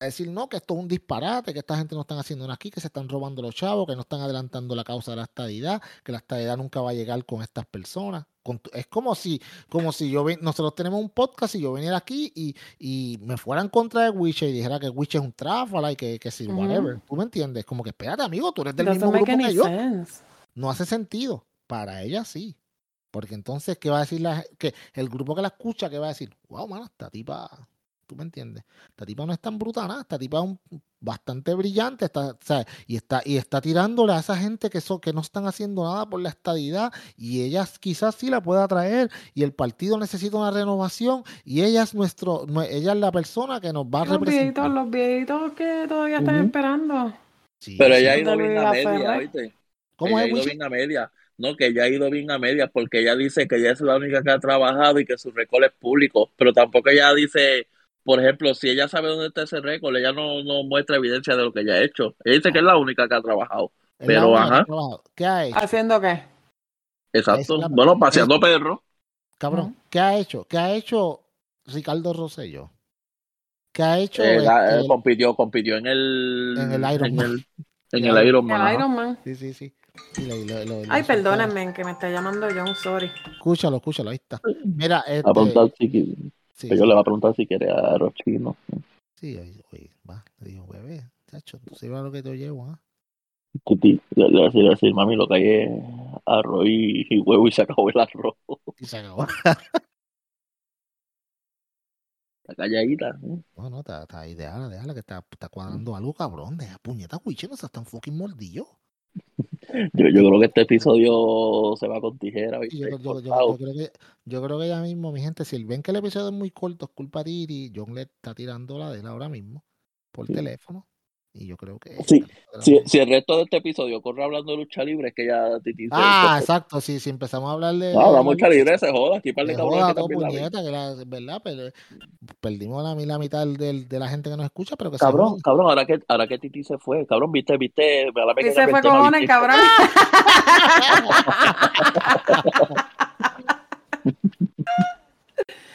A decir, no, que esto es un disparate, que esta gente no están haciendo nada aquí, que se están robando los chavos, que no están adelantando la causa de la estadidad, que la estadidad nunca va a llegar con estas personas. Con es como si, como si yo ven- nosotros tenemos un podcast y yo viniera aquí y, y me fuera en contra de Wiche y dijera que Wiche es un tráfala y que, que si, Ujú. whatever. ¿Tú me entiendes? Como que espérate, amigo, tú eres del Doesn't mismo grupo que yo sense. no hace sentido. Para ella sí. Porque entonces, ¿qué va a decir la que El grupo que la escucha, ¿qué va a decir? Wow, mano, esta tipa, ¿tú me entiendes? Esta tipa no es tan bruta, nada. Esta tipa es un- bastante brillante, está, ¿sabes? Y está, y está tirándole a esa gente que, so- que no están haciendo nada por la estadidad y ella quizás sí la pueda traer y el partido necesita una renovación y ella es nuestro, nue- ella es la persona que nos va a Los viejitos, los viejitos que todavía están esperando. Sí, Pero ella ha ido bien a media. ¿oíste? ¿Cómo ella es, ha ido bien a media. No, que ella ha ido bien a media porque ella dice que ella es la única que ha trabajado y que su récord es público, pero tampoco ella dice, por ejemplo, si ella sabe dónde está ese récord, ella no, no muestra evidencia de lo que ella ha hecho. Ella dice que es la única que ha trabajado. Es Pero, ajá. ¿Qué ha hecho? ¿Haciendo qué? Exacto. la- Bueno, paseando perros. Cabrón. ¿qué ha hecho? ¿Qué ha hecho Ricardo Rosselló? ¿Qué ha hecho Eh, la- este, eh, compitió, compitió en el En el Iron en Man. el, en El el Iron Man. El. Iron Man. Sí, sí, sí. Sí, lo- lo- lo- lo Ay, perdónenme, que me está llamando John, sorry. Escúchalo, escúchalo, ahí está. Mira, este. Sí, Pues yo le voy a preguntar si quiere arroz chino. sí, oye, va, le dijo, bebé, chacho, tú sabes lo que te llevo, ¿ah? Titi, le le voy a decir, mami, lo que hay es arroz y, y huevo y se acabó el arroz. Y se acabó. La calladita. ¿eh? No, no, está, está ahí, déjala, déjala, que está, está cuadrando algo, cabrón. Deja puñeta, no seas tan fucking mordido. Yo, yo creo que este episodio se va con tijera. Yo, yo- creo que, yo creo que ya mismo, mi gente, si ven que el episodio es muy corto, es culpa de Titi, John le está tirando la de él ahora mismo por Sí. teléfono. Y yo creo que. Sí, Si, el resto de este episodio corre hablando de lucha libre, es que ya Titi se- Ah, se- exacto, sí, si empezamos a hablar de. No, hablamos la lucha libre, se joda. Aquí par de Se cabrones joda que puñeta, que la, verdad, pero perdimos la, la mitad de la gente que nos escucha, pero que se Cabrón, joda. cabrón, ahora que, ahora que Titi se fue, cabrón, viste, viste, a la vez Y se fue cojones, ¿viste? cabrón.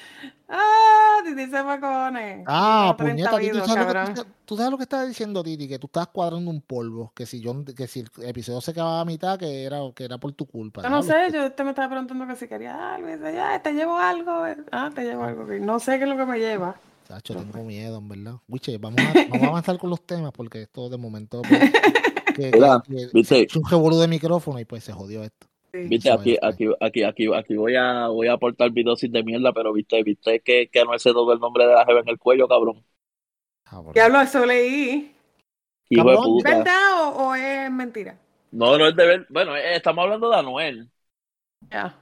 ah, Titi se fue cojones. Ah, Lleva 30 puñeta, Titi, ¿tú sabes, lo que, cabrón. tú, sa- tú sabes lo que estaba diciendo, Titi, que tú estabas cuadrando un polvo, que si yo, que si el episodio se acababa a mitad, que era, que era por tu culpa. Yo no sé, yo usted me estaba preguntando que si quería algo. Y dice, ya, te llevo algo. eh. Ah, te llevo algo. que No sé qué es lo que me lleva. Chacho, tengo miedo, en verdad. Wiche, vamos a, vamos a avanzar con los temas, porque esto de momento pues, que, que- que hizo un revolú de micrófono y pues se jodió esto. Viste, aquí, es, aquí, aquí, aquí, aquí voy a, voy a aportar videos de mierda, pero viste, viste que, que no se todo el nombre de la jeva en el cuello, cabrón. Cabrón. Diablo, eso leí. Hijo de puta. ¿Verdad o, o es mentira? No, no es de ver. Bueno, eh, estamos hablando de Anuel. Ya.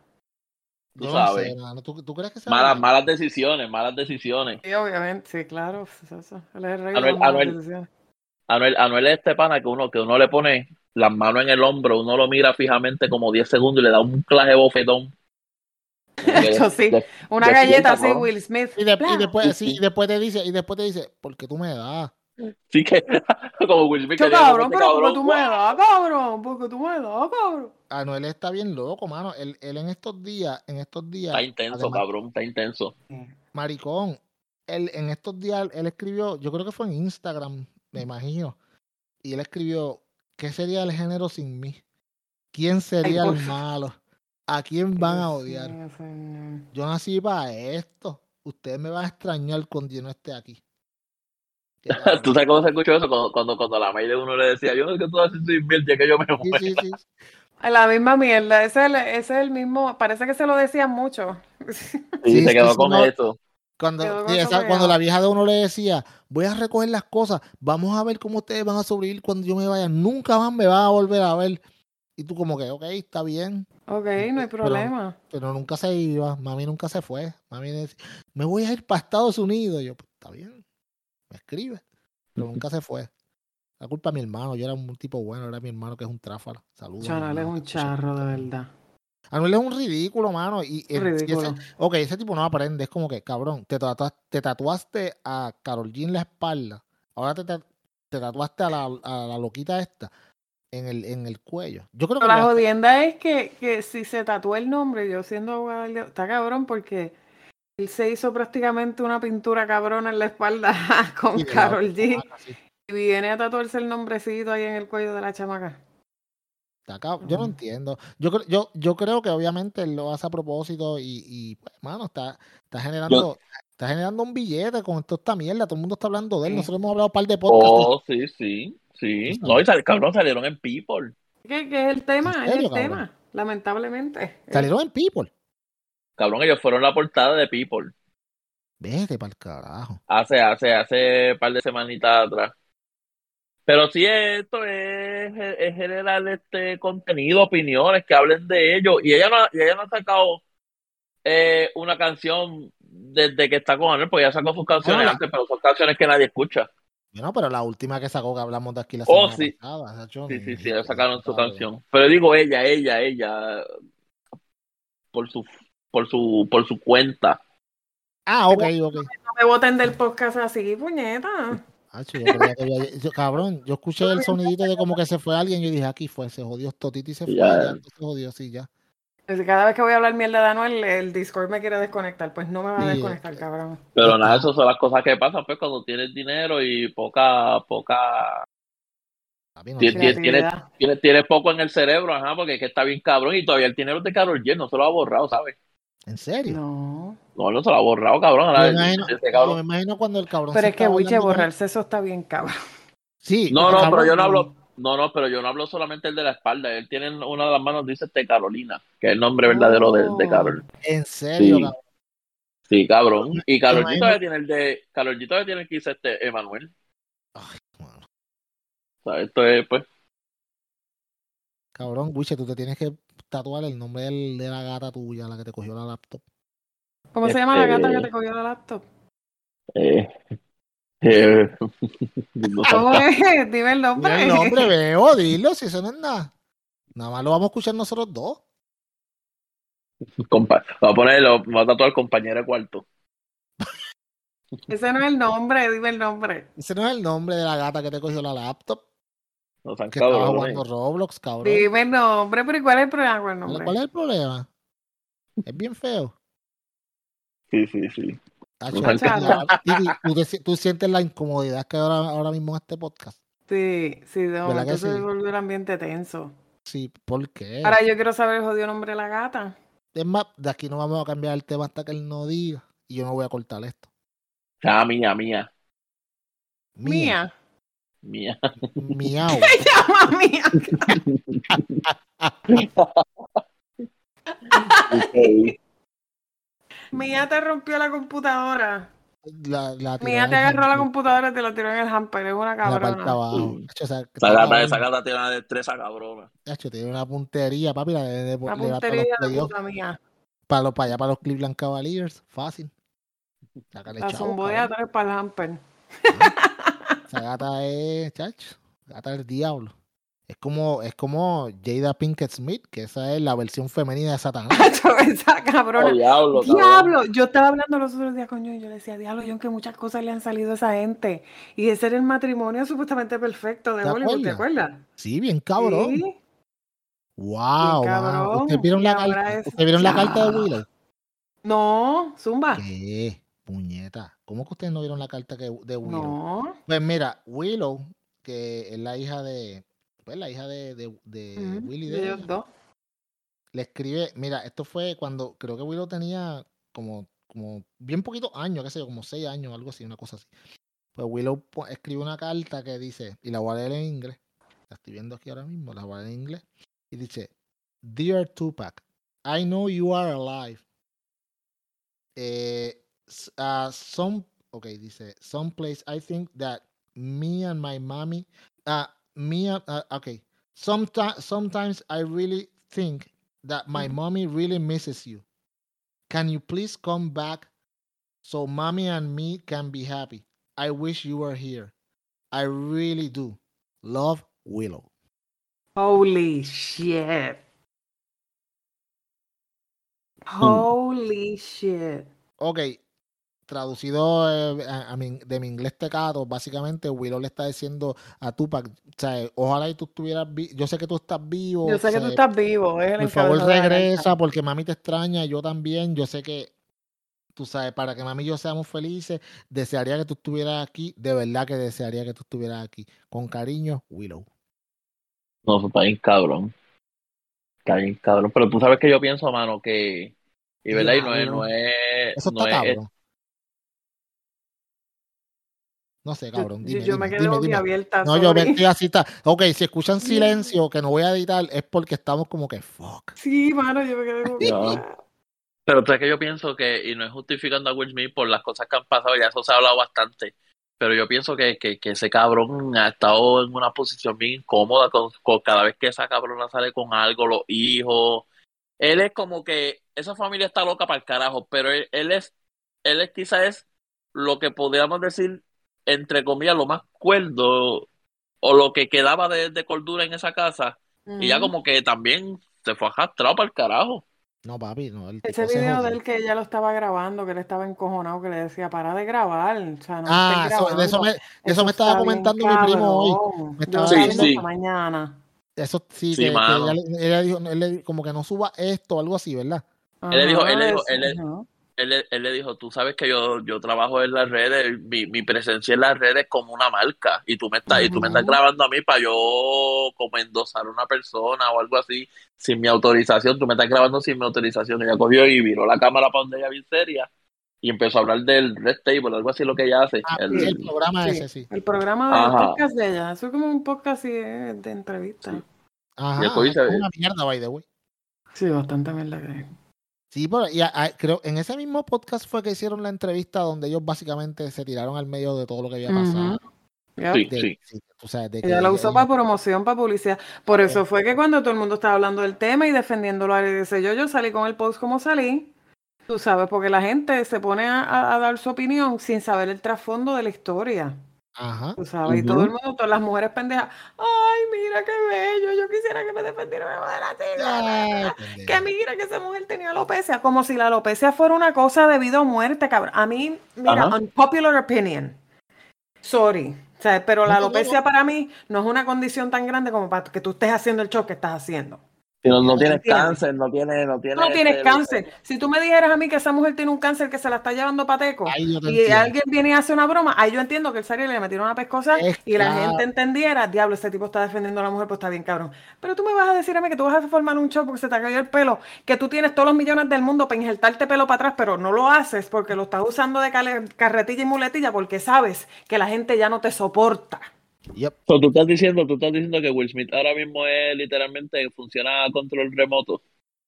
Tú sabes. Sé, mano. ¿Tú, tú crees que sea Malas, verdad? malas decisiones, malas decisiones. Sí, obviamente, sí, claro. Eso, eso. Él es el rey de Anuel- las Anuel. Anuel, Anuel es este pana que uno, que uno le pone las manos en el hombro, uno lo mira fijamente como 10 segundos y le da un claje bofetón. Eso sí. de- Una galleta así. Will Smith. Y, de- y ¡Pla! después, Sí, y después te dice, y después te dice, porque tú me das. Sí que, como Will Smith Yo, cabrón, "Este pero porque tú me ¡guau!". das, cabrón. Porque tú me das, cabrón. Anuel está bien loco, mano. Él, él en estos días, en estos días, Está intenso, además, cabrón, está intenso. maricón, él en estos días, él escribió, yo creo que fue en Instagram, me imagino, y él escribió, ¿qué sería el género sin mí? ¿Quién sería el malo? ¿A quién van a odiar? Yo nací para esto. Ustedes me van a extrañar cuando yo no esté aquí. ¿Tú sabes cómo se escuchó eso? Cuando, cuando, cuando la maíz de uno le decía, yo no sé qué tú haces sin mil, ya que yo me Sí, muero. sí, sí. La misma mierda. Ese es, el, ese es el mismo. Parece que se lo decían mucho. Y Sí, se quedó con no. eso. Cuando, Quedó sí, con esa- eso cuando la vieja de uno le decía, voy a recoger las cosas, vamos a ver cómo ustedes van a sobrevivir cuando yo me vaya, nunca más me van a volver a ver. Y tú como que, ok, está bien, Ok, no hay problema. pero nunca se iba, mami nunca se fue. Mami decía, me voy a ir para Estados Unidos. Y yo, pues está bien, me escribe, pero nunca se fue. La culpa de mi hermano, yo era un tipo bueno, era mi hermano que es un tráfala. Saludos. a mi Chanel es un charro, de verdad. Anuel es un ridículo, mano. Y, y ese- Ridículo. ok, ese tipo no aprende. Es como que, cabrón, te, tatuaste, te tatuaste a Carol G en la espalda. Ahora te, ta- te tatuaste a la, a la loquita esta en el, en el cuello. Yo creo que Pero la ya- jodienda es que, que si se tatuó el nombre, yo siendo diablo, está cabrón porque él se hizo prácticamente una pintura cabrona en la espalda con la Carol G. semana, sí. Y viene a tatuarse el nombrecito ahí en el cuello de la chamaca. Yo no entiendo. Yo, creo- yo, yo creo que obviamente él lo hace a propósito y, y pues, mano, está, está generando. Está generando un billete con toda esta mierda. Todo el mundo está hablando de él. Nosotros hemos hablado un par de podcasts. Oh, sí, sí, sí. No, y sal- cabrón, salieron en People. ¿Qué, qué es el tema? es serio, el cabrón? tema, lamentablemente. Salieron en People. Cabrón, ellos fueron la portada de People. Vete para el carajo. Hace, hace, hace un par de semanitas atrás. Pero sí, esto es, es generar este contenido, opiniones que hablen de ellos. Y ella no, y ella no ha sacado eh, una canción desde que está con Anuel, porque ella sacó sus canciones Bueno, la- antes, pero son canciones que nadie escucha. Bueno, pero la última que sacó que hablamos de aquí la Oh, semana sí. pasada. Sacho, Sí, sí, ni- sí, ellos sacaron su canción. Pero digo ella, ella, ella, por su, por su, por su cuenta. Ah, ok, ok. No me voten del podcast así, puñeta. Hacho, yo creía que había- yo- cabrón, yo escuché el sonidito de como que se fue alguien. Yo dije, aquí fue, se jodió Totito y se fue. Ya. Ya, se jodió, sí, ya. Cada vez que voy a hablar mierda de Anuel, el Discord me quiere desconectar. Pues no me va a Sí, desconectar, cabrón. Pero nada, esas son las cosas que pasan, pues, cuando tienes dinero y poca, poca, tienes, Creatividad. tienes, tienes poco en el cerebro, ajá, porque es que está bien cabrón y todavía el dinero de Carol G no se lo ha borrado, ¿sabes? ¿En serio? No. No, no se lo ha borrado, cabrón. Me imagino, ese yo cabrón- me imagino cuando el cabrón Pero se es que, Wiche, borrarse eso está bien, cabrón. Sí, No, no, pero cabrón- yo no hablo. No, no, pero yo no hablo solamente el de la espalda. Él tiene en una de las manos, dice este Carolina, que es el nombre verdadero de, de Oh. Carol. En serio, Sí. cabrón. Sí, cabrón. Y Carol G imagino- todavía tiene el de. Carol G todavía tiene el que dice este Emanuel. Ay, mano. O sea, esto es, pues. Cabrón, Wiche, tú te tienes que tatuar el nombre del- de la gata tuya, la que te cogió la laptop. ¿Cómo se llama la gata que te cogió la laptop? Eh, eh, no sé. ¿Cómo es? Dime el nombre. Mira el nombre, veo, dilo, si eso no es nada. Nada más lo vamos a escuchar nosotros dos. Compa- Voy a ponerlo, voy a tatuar compañero de cuarto. Ese no es el nombre, dime el nombre. Ese no es el nombre de la gata que te cogió la laptop, No que estaba cabrones. jugando Roblox, cabrón. Dime el nombre, pero ¿y cuál es el problema con el ¿Cuál nombre? cuál es el problema? Es bien feo. Sí, sí, sí. Tacho, ¿tú, tú sientes la incomodidad que ahora, ahora mismo en este podcast. Sí, sí, de ¿Verdad momento que se volvió el ambiente tenso. Sí, ¿por qué? Ahora yo quiero saber el jodido nombre de la gata. Es más, de aquí no vamos a cambiar el tema hasta que él no diga. Y yo no voy a cortar esto. Ah, mía, mía, Mía. Mía. mía. Miau. Llama mía. Ok. Mía te rompió la computadora. La, la en te agarró la computadora y te la tiró en el hamper. Es una la cabrona. Mm. Tacho, esa, gata, esa gata tiene una destreza cabrona. tacho, tiene una puntería, papi. La de, de, Una le da para los puntería de puta mía. para, los, para allá, para los Cleveland Cavaliers. Fácil. Sácale La chavo, atrás para el hamper. Esa gata es, chacho, gata del diablo. Es como, es como Jada Pinkett Smith, que esa es la versión femenina de Satanás. Esa Oh, diablo, yo estaba hablando los otros días con yo y yo le decía, diablo, yo que muchas cosas le han salido a esa gente. Y ese era el matrimonio supuestamente perfecto de ¿Te Hollywood, ¿te acuerdas? Sí, bien cabrón. Sí. Wow, Bien. ¿Ustedes vieron la carta? es- ¿Ustedes vieron la carta de Willow? No, Zumba. ¿Qué? Puñeta. ¿Cómo que ustedes no vieron la carta que, de Willow? No. Pues mira, Willow, que es la hija de, pues la hija de, de, de Ujú, Willy de ellos dos. le escribe, mira, esto fue cuando creo que Willow tenía como, como bien poquitos años, qué sé yo, como seis años, algo así, una cosa así. Pues Willow po- escribe una carta que dice, y la voy a leer en inglés, la estoy viendo aquí ahora mismo, la voy a leer en inglés, y dice, Dear Tupac, I know you are alive. Eh, uh, some, okay, dice, someplace I think that me and my mommy, uh, me, uh, okay, sometimes, sometimes I really think that my Mhm. mommy really misses you. Can you please come back so mommy and me can be happy? I wish you were here. I really do. Love Willow. Holy shit. Holy shit. Ok, traducido eh, a, a mi- de mi inglés tecato, básicamente Willow le está diciendo a Tupac, o sea, ojalá y tú estuvieras vi- yo sé que tú estás vivo, Yo sé que tú estás vivo. Es el por favor regresa porque mami te extraña, yo también, yo sé que, tú sabes, para que mami y yo seamos felices, desearía que tú estuvieras aquí, de verdad que desearía que tú estuvieras aquí. Con cariño, Willow. No, eso está bien cabrón. Está bien cabrón. Pero tú sabes que yo pienso, mano, que. Y verdad, y no es, no es. Eso no está es- No sé, cabrón, yo, dime, yo me quedé dime, dime. boquiabierta. No, yo me estoy así. Está. Ok, si escuchan silencio que no voy a editar es porque estamos como que fuck. Sí, mano, yo me quedé boquiabierta. Pero tú sabes que yo pienso que, y no es justificando a Will Smith por las cosas que han pasado, ya eso se ha hablado bastante. Pero yo pienso que, que, que ese cabrón ha estado en una posición bien incómoda con, con cada vez que esa cabrona sale con algo, los hijos. Él es como que esa familia está loca para el carajo, pero él, él es, él es quizás es lo que podríamos decir, entre comillas, lo más cuerdo o lo que quedaba de, de cordura en esa casa. Y ya como que también se fue arrastrado para el carajo. No, papi, no. El Ese video de él que ella lo estaba grabando, que él estaba encojonado, que le decía, para de grabar. O sea, no Ah, eso, de eso me, eso me estaba comentando mi primo hoy. Me estaba Sí, sí. esta mañana. Eso sí, Sí, que, que ella, dijo, él le dijo como que no suba esto o algo así, ¿verdad? Él le dijo- él le dijo- él le- ajá. Él, le- él le dijo, tú sabes que yo, yo trabajo en las redes, mi, mi presencia en las redes es como una marca y tú me estás, y tú me estás grabando a mí para yo como endosar a una persona o algo así sin mi autorización, tú me estás grabando sin mi autorización. Ella cogió y viró la cámara para donde ella bien seria y empezó a hablar del Red Table, algo así lo que ella hace. Ah, el, programa Sí, ese, sí. El programa del podcast de ella. Eso es como un podcast así de, de entrevista. Sí. Ajá, es una mierda, by the way. Sí, bastante mierda que Sí, pero y a- a- creo en ese mismo podcast fue que hicieron la entrevista donde ellos básicamente se tiraron al medio de todo lo que había pasado. Yep. Sí, De- sí. sí, tú sabes, de que Ella lo ella- usó ella- para promoción, para publicidad. Por eso fue que cuando todo el mundo estaba hablando del tema y defendiéndolo, y qué sé yo, yo salí con el post como salí. Tú sabes, porque la gente se pone a, a- a dar su opinión sin saber el trasfondo de la historia. Ajá. Tú sabes, y todo el mundo, todas las mujeres pendejas. Ay, mira qué bello, yo quisiera que me defendiera así. pendejo. Que mira que esa mujer tenía alopecia, como si la alopecia fuera una cosa de vida o muerte, cabrón. A mí, mira, Ajá. unpopular opinion. Sorry. O sea, pero la alopecia para mí no es una condición tan grande como para que tú estés haciendo el show que estás haciendo. Si no, no tienes ¿Entiendes? cáncer, no tienes, no tienes. No tienes este, cáncer. Si tú me dijeras a mí que esa mujer tiene un cáncer que se la está llevando pateco y entiendo. alguien viene y hace una broma, ahí yo entiendo que el serio le metieron una pescosa Es y la gente entendiera, diablo, este tipo está defendiendo a la mujer, pues está bien cabrón. Pero tú me vas a decir a mí que tú vas a formar un show porque se te cayó el pelo, que tú tienes todos los millones del mundo para injertarte pelo para atrás, pero no lo haces porque lo estás usando de carretilla y muletilla porque sabes que la gente ya no te soporta. Yep. So, tú estás diciendo, tú estás diciendo que Will Smith ahora mismo es literalmente funciona a control remoto.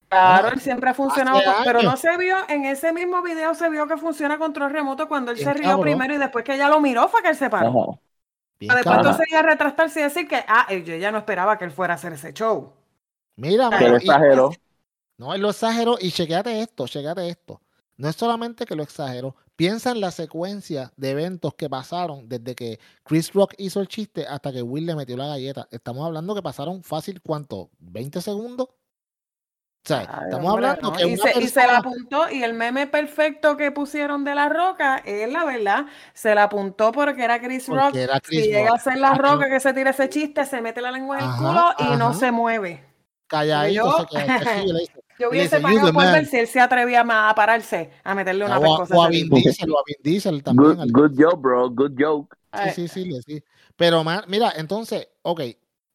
Claro, Bueno, él siempre ha funcionado, hace pero no se vio, en ese mismo video se vio que funciona control remoto cuando él Bien se rió cabrón. primero y después que ella lo miró fue que él se paró. Ajá. Bien Para después cabrón. entonces a retractarse y decir que, ah, yo ya no esperaba que él fuera a hacer ese show. Mira, Que lo exageró. No, él lo exageró y chequéate esto, chequéate esto. No es solamente que lo exageró, piensa en la secuencia de eventos que pasaron desde que Chris Rock hizo el chiste hasta que Will le metió la galleta. Estamos hablando que pasaron fácil, ¿cuánto? ¿20 segundos? O sea, Ay, estamos hombre, hablando no. que y, una se, y se la apuntó y el meme perfecto que pusieron de la roca es la verdad, se la apuntó porque era Chris Porque Rock. era Chris si llega a ser la Ajá. roca que se tira ese chiste, se mete la lengua en el Ajá, culo y no se mueve. calladito Yo- se queda le dice, Yo hubiese dice, "You pagado por man". ver si él se atrevía ma- a pararse a meterle una o, a, pescosa o a Vin. Diesel, o a Vin Diesel también. Good, al- good joke, bro. Good joke. Sí, sí, sí, sí. Pero ma- mira, entonces, ok,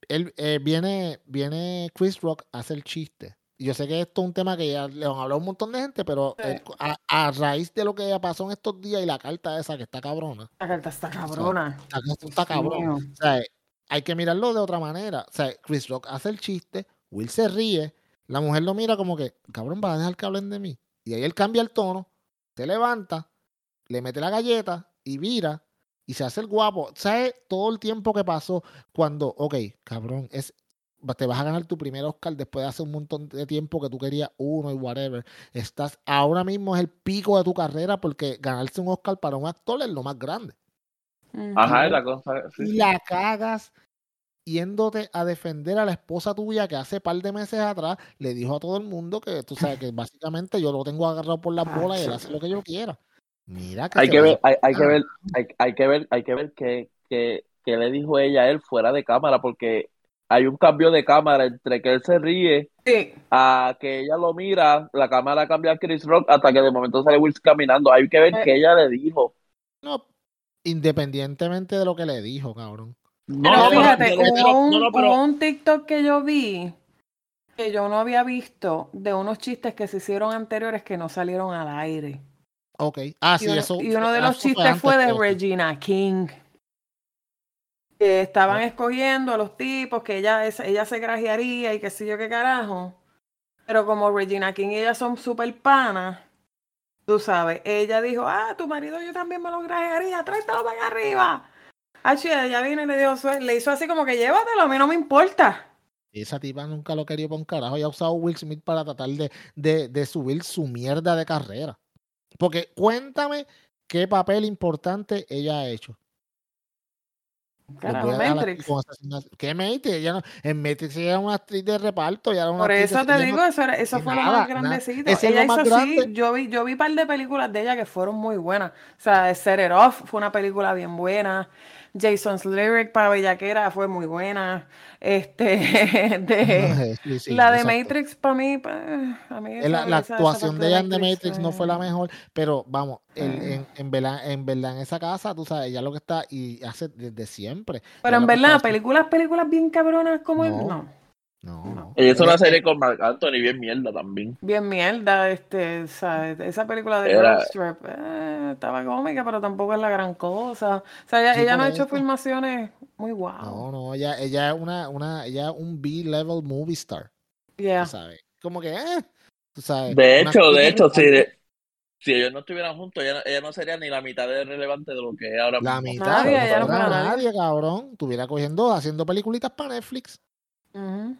él eh, viene, viene Chris Rock a hacer chiste. Y yo sé que esto es un tema que ya le han hablado un montón de gente, pero Sí. él- a, a raíz de lo que pasó en estos días y la carta esa que está cabrona, La carta está cabrona. está, esto está mío. O sea, hay que mirarlo de otra manera. O sea, Chris Rock hace el chiste, Will se ríe, la mujer lo mira como que, cabrón, ¿vas a dejar que hablen de mí? Y ahí él cambia el tono, se levanta, le mete la galleta y vira y se hace el guapo. ¿Sabes todo el tiempo que pasó cuando, ok, cabrón, es, va- te vas a ganar tu primer Oscar después de hace un montón de tiempo que tú querías uno y whatever? Estás, ahora mismo es el pico de tu carrera porque ganarse un Oscar para un actor es lo más grande. Ajá, es la cosa. sí, y sí. la cagas yéndote a defender a la esposa tuya que hace par de meses atrás le dijo a todo el mundo que tú sabes que básicamente yo lo tengo agarrado por las bolas y él hace lo que yo quiera. Mira que Hay que ver, hay, hay que ver, hay, hay que ver, hay que ver qué, qué, qué le dijo ella a él fuera de cámara, porque hay un cambio de cámara entre que él se ríe Sí, a que ella lo mira, la cámara cambia a Chris Rock hasta que de momento sale Will caminando. Hay que ver Eh. qué ella le dijo. No, independientemente de lo que le dijo, cabrón. No, Pero no, fíjate, pero- un, no, pero- hubo un TikTok que yo vi que yo no había visto de unos chistes que se hicieron anteriores que no salieron al aire. Ok. Ah, sí, y, uno, eso. y uno de los chistes fue de. Regina King. Que estaban Ah. escogiendo a los tipos, que ella, ella se grajearía y qué sé yo qué carajo. Pero como Regina King y ella son super panas, tú sabes, ella dijo, ah, tu marido yo también me lo grajearía, tráetelo para acá arriba. Ah, ella vino y le, dio, le hizo así como que llévatelo, a mí no me importa. Esa tipa nunca lo quería por un carajo y ha usado Will Smith para tratar de, de, de subir su mierda de carrera. Porque cuéntame qué papel importante ella ha hecho. Carajo, Matrix. ¿Qué Matrix? Ella no, en Matrix ella era una actriz de reparto. ella era una Por eso te no- digo, eso, era- eso fue lo nada, más nada. grandecito. Ella lo más hizo grande. sí, yo vi, yo vi un par de películas de ella que fueron muy buenas. O sea, Set It Off fue una película bien buena. Jason's Lyric para Bellaquera fue muy buena. Este, de, Sí, sí, la de exacto. Matrix para mí, pues, a mí La, actuación de ella en The Matrix, no fue la mejor, pero vamos, el- Eh. en, en, verdad, en verdad en esa casa, tú sabes, ella lo que está y hace desde siempre. Pero en verdad, películas, películas bien cabronas como No. no. No, No. no. Ella hizo una serie con Marc Anthony bien mierda también. Bien mierda, este, o sea, esa película de Era- Strip, eh, estaba cómica, pero tampoco es la gran cosa. O sea, ella, Sí, ella no ha hecho filmaciones muy guau. No, no, ella, ella es una, una, ella es un B-level movie star, Yeah. tú sabes. Como que, eh, tú sabes. De hecho, de hecho, si, relevante, si ellos no estuvieran juntos, ella, no- ella no sería ni la mitad de relevante de lo que es ahora La mismo. mitad, Nadie, no nadie, cabrón. Estuviera cogiendo, haciendo peliculitas para Netflix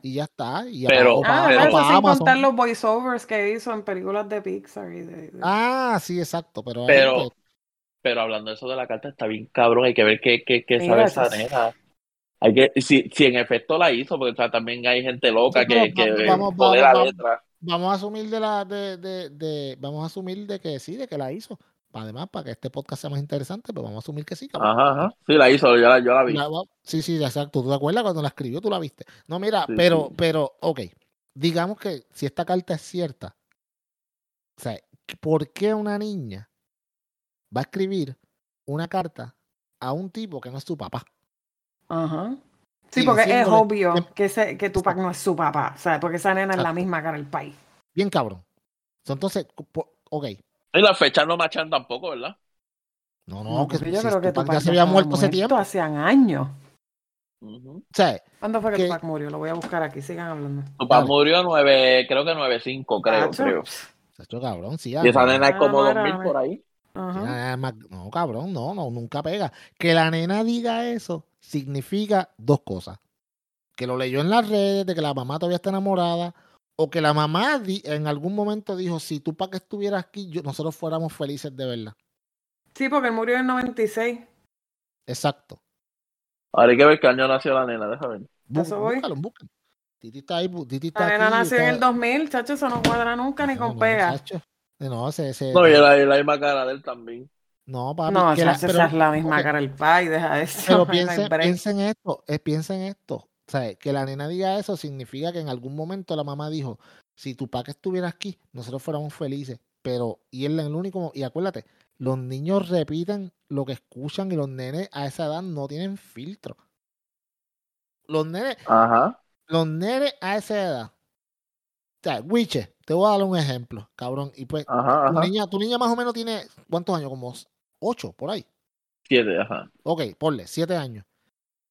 Y ya está. Y Pero- o Ah, o pero- eso pa sin Amazon. contar los voiceovers que hizo en películas de Pixar y de... de- Ah, sí, exacto. Pero, Pero, pues, pero hablando de eso de la carta, está bien cabrón. Hay que ver qué, qué, qué sabe esa es- nena. Hay que, si, si en efecto la hizo, porque o sea, también hay gente loca Sí, pero que, que vamos- vamos- la vamos- letra. vamos a asumir de la, de, de, de, vamos a asumir de que sí, de que la hizo. Además, para que este podcast sea más interesante, pues vamos a asumir que sí, cabrón. Ajá, ajá. Sí, la hizo, yo la, yo la vi. La- sí, sí, exacto. ¿Tú te acuerdas cuando la escribió? Tú la viste. No, mira, Sí, pero, sí. pero, ok. Digamos que si esta carta es cierta, o sea, ¿por qué una niña va a escribir una carta a un tipo que no es su papá? Ajá. Sí, porque es obvio que- que, ese, que Tupac no es su papá, ¿sabes? Porque esa nena es la misma cara del país. Bien cabrón. Entonces, ok. Y las fechas no machan tampoco, ¿verdad? No, No, no, que porque yo si creo que Tupac Tupac ya se había muerto hace tiempo. hacían años. Sea, ¿Cuándo fue que Que- Tupac murió? Lo voy a buscar aquí, sigan hablando. Tu papá Dale. murió nueve, creo que 9-5, creo, Tacho. creo. Chacho, cabrón, sí. Y esa ah, nena es Ah, como no, 2000 era- por ahí. Nada más- No, cabrón, no, no, nunca pega. Que la nena diga eso significa dos cosas. Que lo leyó en las redes, de que la mamá todavía está enamorada, o que la mamá di- en algún momento dijo, si tú para que estuvieras aquí, yo- nosotros fuéramos felices de verdad. Sí, porque él murió en 96. Exacto. Ahora hay que ver qué año nació la nena, déjame ver. Bú- Eso voy. Búscalo, búscalo. Titi está ahí, Titi está La nena aquí, nació en el 2000, chacho, eso no cuadra nunca ni No, con no, pega. chacho. No, ese, ese- No, y la, y la misma cara de él también. no, papi, No, que la- chacho, pero- esa es la misma cara del país, deja eso. Pero piensen, piensen esto, eh, piensen esto. O sea, que la nena diga eso significa que en algún momento la mamá dijo, si tu papá estuviera aquí, nosotros fuéramos felices. Pero, y él es el único, y acuérdate, los niños repiten lo que escuchan y los nenes a esa edad no tienen filtro. Los nenes, Ajá. los nenes a esa edad. O sea, Wiche, te voy a dar un ejemplo, cabrón. Y pues, Ajá, tu ajá. niña, tu niña más o menos tiene, ¿cuántos años? Como ocho, por ahí. Siete, ajá. Ok, ponle, siete años.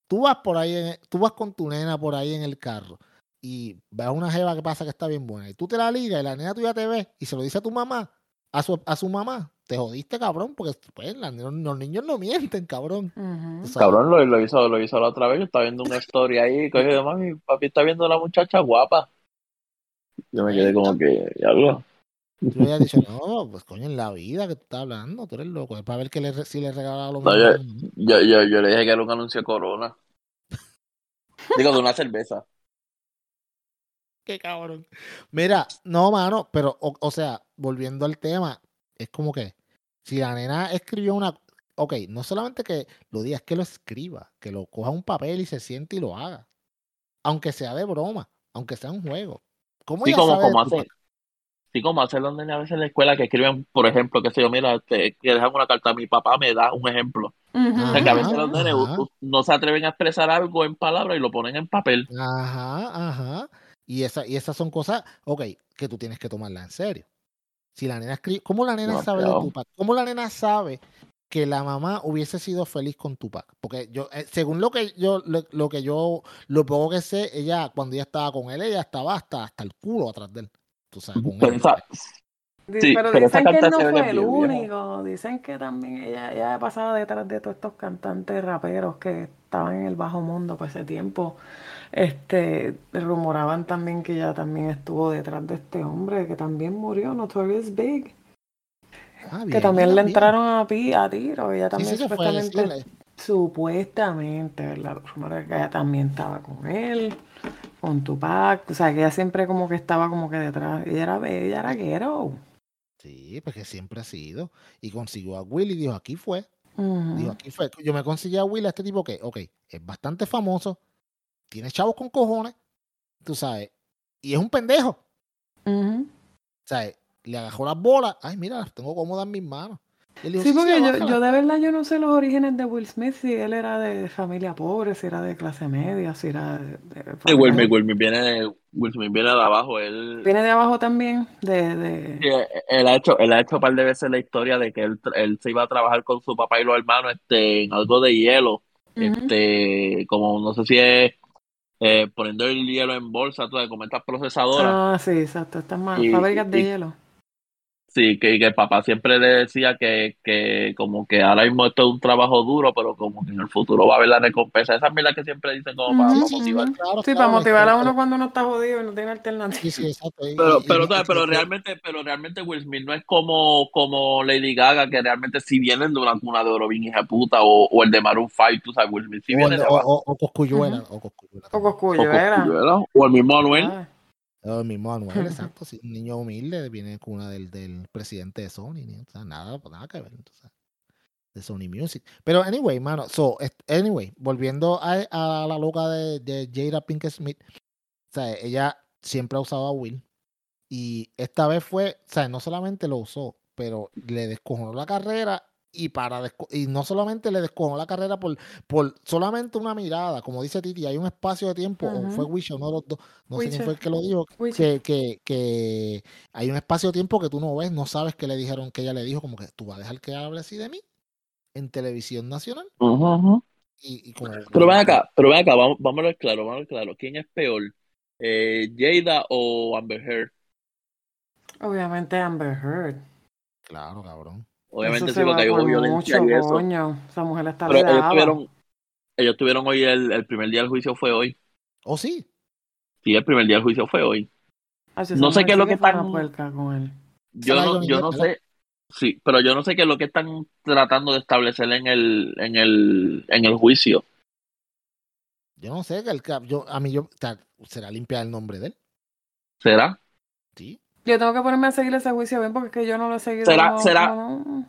Tú vas por ahí, en- tú vas con tu nena por ahí en el carro y ves a una jeva que pasa que está bien buena y tú te la ligas y la nena tuya te ve y se lo dice a tu mamá, a su, a su mamá, te jodiste, cabrón, porque pues, la- los, niños no mienten, cabrón. Cabrón, lo, lo hizo, lo hizo la otra vez. Yo estaba viendo una story ahí. Coge de mami, papi está viendo a la muchacha guapa. Yo me quedé como que, diablo. Tú le habías dicho, no, pues coño, en la vida que tú estás hablando, tú eres loco, es para ver que le, si le regalaba lo No, yo-. Yo, yo, yo le dije que era un anuncio de Corona. Digo, de una cerveza. Qué cabrón. Mira, no, mano, pero, o, o sea, volviendo al tema, es como que si la nena escribió una. Ok, no solamente que lo diga, es que lo escriba, que lo coja un papel y se siente y lo haga. Aunque sea de broma, aunque sea un juego. ¿Cómo Sí, ella como, sabe como Tupac? Sí, como hacen los nenes a veces en la escuela que escriben, por ejemplo, que sé yo, mira, este, que dejan una carta a mi papá, me da un ejemplo. O sea, que a veces los nenes no se atreven a expresar algo en palabras y lo ponen en papel. Ajá, ajá. Y, esa, y esas son cosas, ok, que tú tienes que tomarlas en serio. Si la nena escribe, ¿cómo la nena No, sabe de Tupac? ¿Cómo la nena sabe que la mamá hubiese sido feliz con Tupac? Porque yo, eh, según lo que yo, lo, lo que yo, lo poco que sé, ella, cuando ella estaba con él, ella estaba hasta, hasta el culo atrás de él. Tú sabes, con Pero él. esa- Di- Sí, pero pero esa dicen que él no fue que el único. Dicen que también ella, ella pasaba detrás de todos estos cantantes raperos que estaban en el bajo mundo por ese tiempo. Este, rumoraban también que ella también estuvo detrás de este hombre que también murió, Notorious Big, Ah, que bien, también le bien. entraron a, pi- a tiro. Ella también sí, que sí, supuestamente, supuestamente, ¿verdad? Los rumores que ella también estaba con él, con Tupac. O sea, que ella siempre como que estaba como que detrás. Ella era, ella era ghetto. Sí, porque siempre ha sido. Y consiguió a Will y dijo, aquí fue. Dijo, aquí fue. Yo me conseguí a Will, a este tipo que, ok, es bastante famoso, tiene chavos con cojones, tú sabes, y es un pendejo. Ujú. ¿sabes? Le agarró las bolas. Ay, mira, las tengo cómodas en mis manos. Él dijo, Sí, porque yo, bájala". yo de verdad yo no sé los orígenes de Will Smith, si él era de familia pobre, si era de clase media, si era de, de Sí, Will familia- Smith, Will Smith viene, Will Smith viene de abajo. Él, Viene de abajo también, de, de... Sí, él ha hecho, él ha hecho un par de veces la historia de que él, él se iba a trabajar con su papá y los hermanos este, en algo de hielo. Este, como no sé si es eh, poniendo el hielo en bolsa, tú sabes, como estas procesadoras. Ah, sí, exacto, estas fábricas de y- hielo. Sí, que, que el papá siempre le decía que, que como que ahora mismo esto es un trabajo duro, pero como que en el futuro va a haber la recompensa. Esas mierdas que siempre dicen como para, motivar. Claro, Sí, claro, para motivar a uno cuando uno está jodido y no tiene alternativa. Sí, sí, exacto. y- Pero, y- pero, pero y- realmente, pero realmente Will Smith no es como, como Lady Gaga, que realmente si vienen de una cuna de oro bien hija puta, o, o el de Maroon 5, tú sabes, Will Smith si o, viene el- de o, o- o Cosculluela, o Cosculluela O. Coscuyo, O el mismo Anuel. ¿sabes? O el mismo Anuel, exacto. sí, un niño humilde viene con una del, del presidente de Sony. ni- O sea, nada, nada que ver. entonces, de Sony Music. Pero, anyway, mano. So, anyway, volviendo a, a la loca de, de Jada Pinkett Smith. O sea, ella siempre ha usado a Will. Y esta vez fue, o sea, no solamente lo usó, pero le descojonó la carrera. Y para y no solamente le descojonó la carrera por, por solamente una mirada, como dice Titi, hay un espacio de tiempo, o Ujú. fue Wisha, uno de los dos, no sé quién fue el que lo dijo, que, que, que hay un espacio de tiempo que tú no ves, no sabes qué le dijeron, que ella le dijo, como que tú vas a dejar que hable así de mí en televisión nacional. Ujú, ujú. Y, y como, Pero ven acá, pero ven acá, vamos, vamos a ver claro, vamos a ver claro. ¿Quién es peor? Eh, ¿Jada o Amber Heard? Obviamente Amber Heard. Claro, cabrón. Obviamente porque va hay hubo violencia mucho, y eso. coño. Esa mujer está Pero ellos tuvieron, ellos tuvieron hoy el, el primer día del juicio fue hoy. ¿Oh, sí? Sí, el primer día del juicio fue hoy. Si no sé qué es lo que están-. Yo no, yo no sé, sí, pero yo no sé qué es lo que están tratando de establecer en el, en el, en el juicio. Yo no sé, que el cap, yo, a mí yo, será limpiar el nombre de él. ¿Será? Sí. Yo tengo que ponerme a seguir ese juicio bien porque es que yo no lo he seguido. ¿Será- no- será- no, no.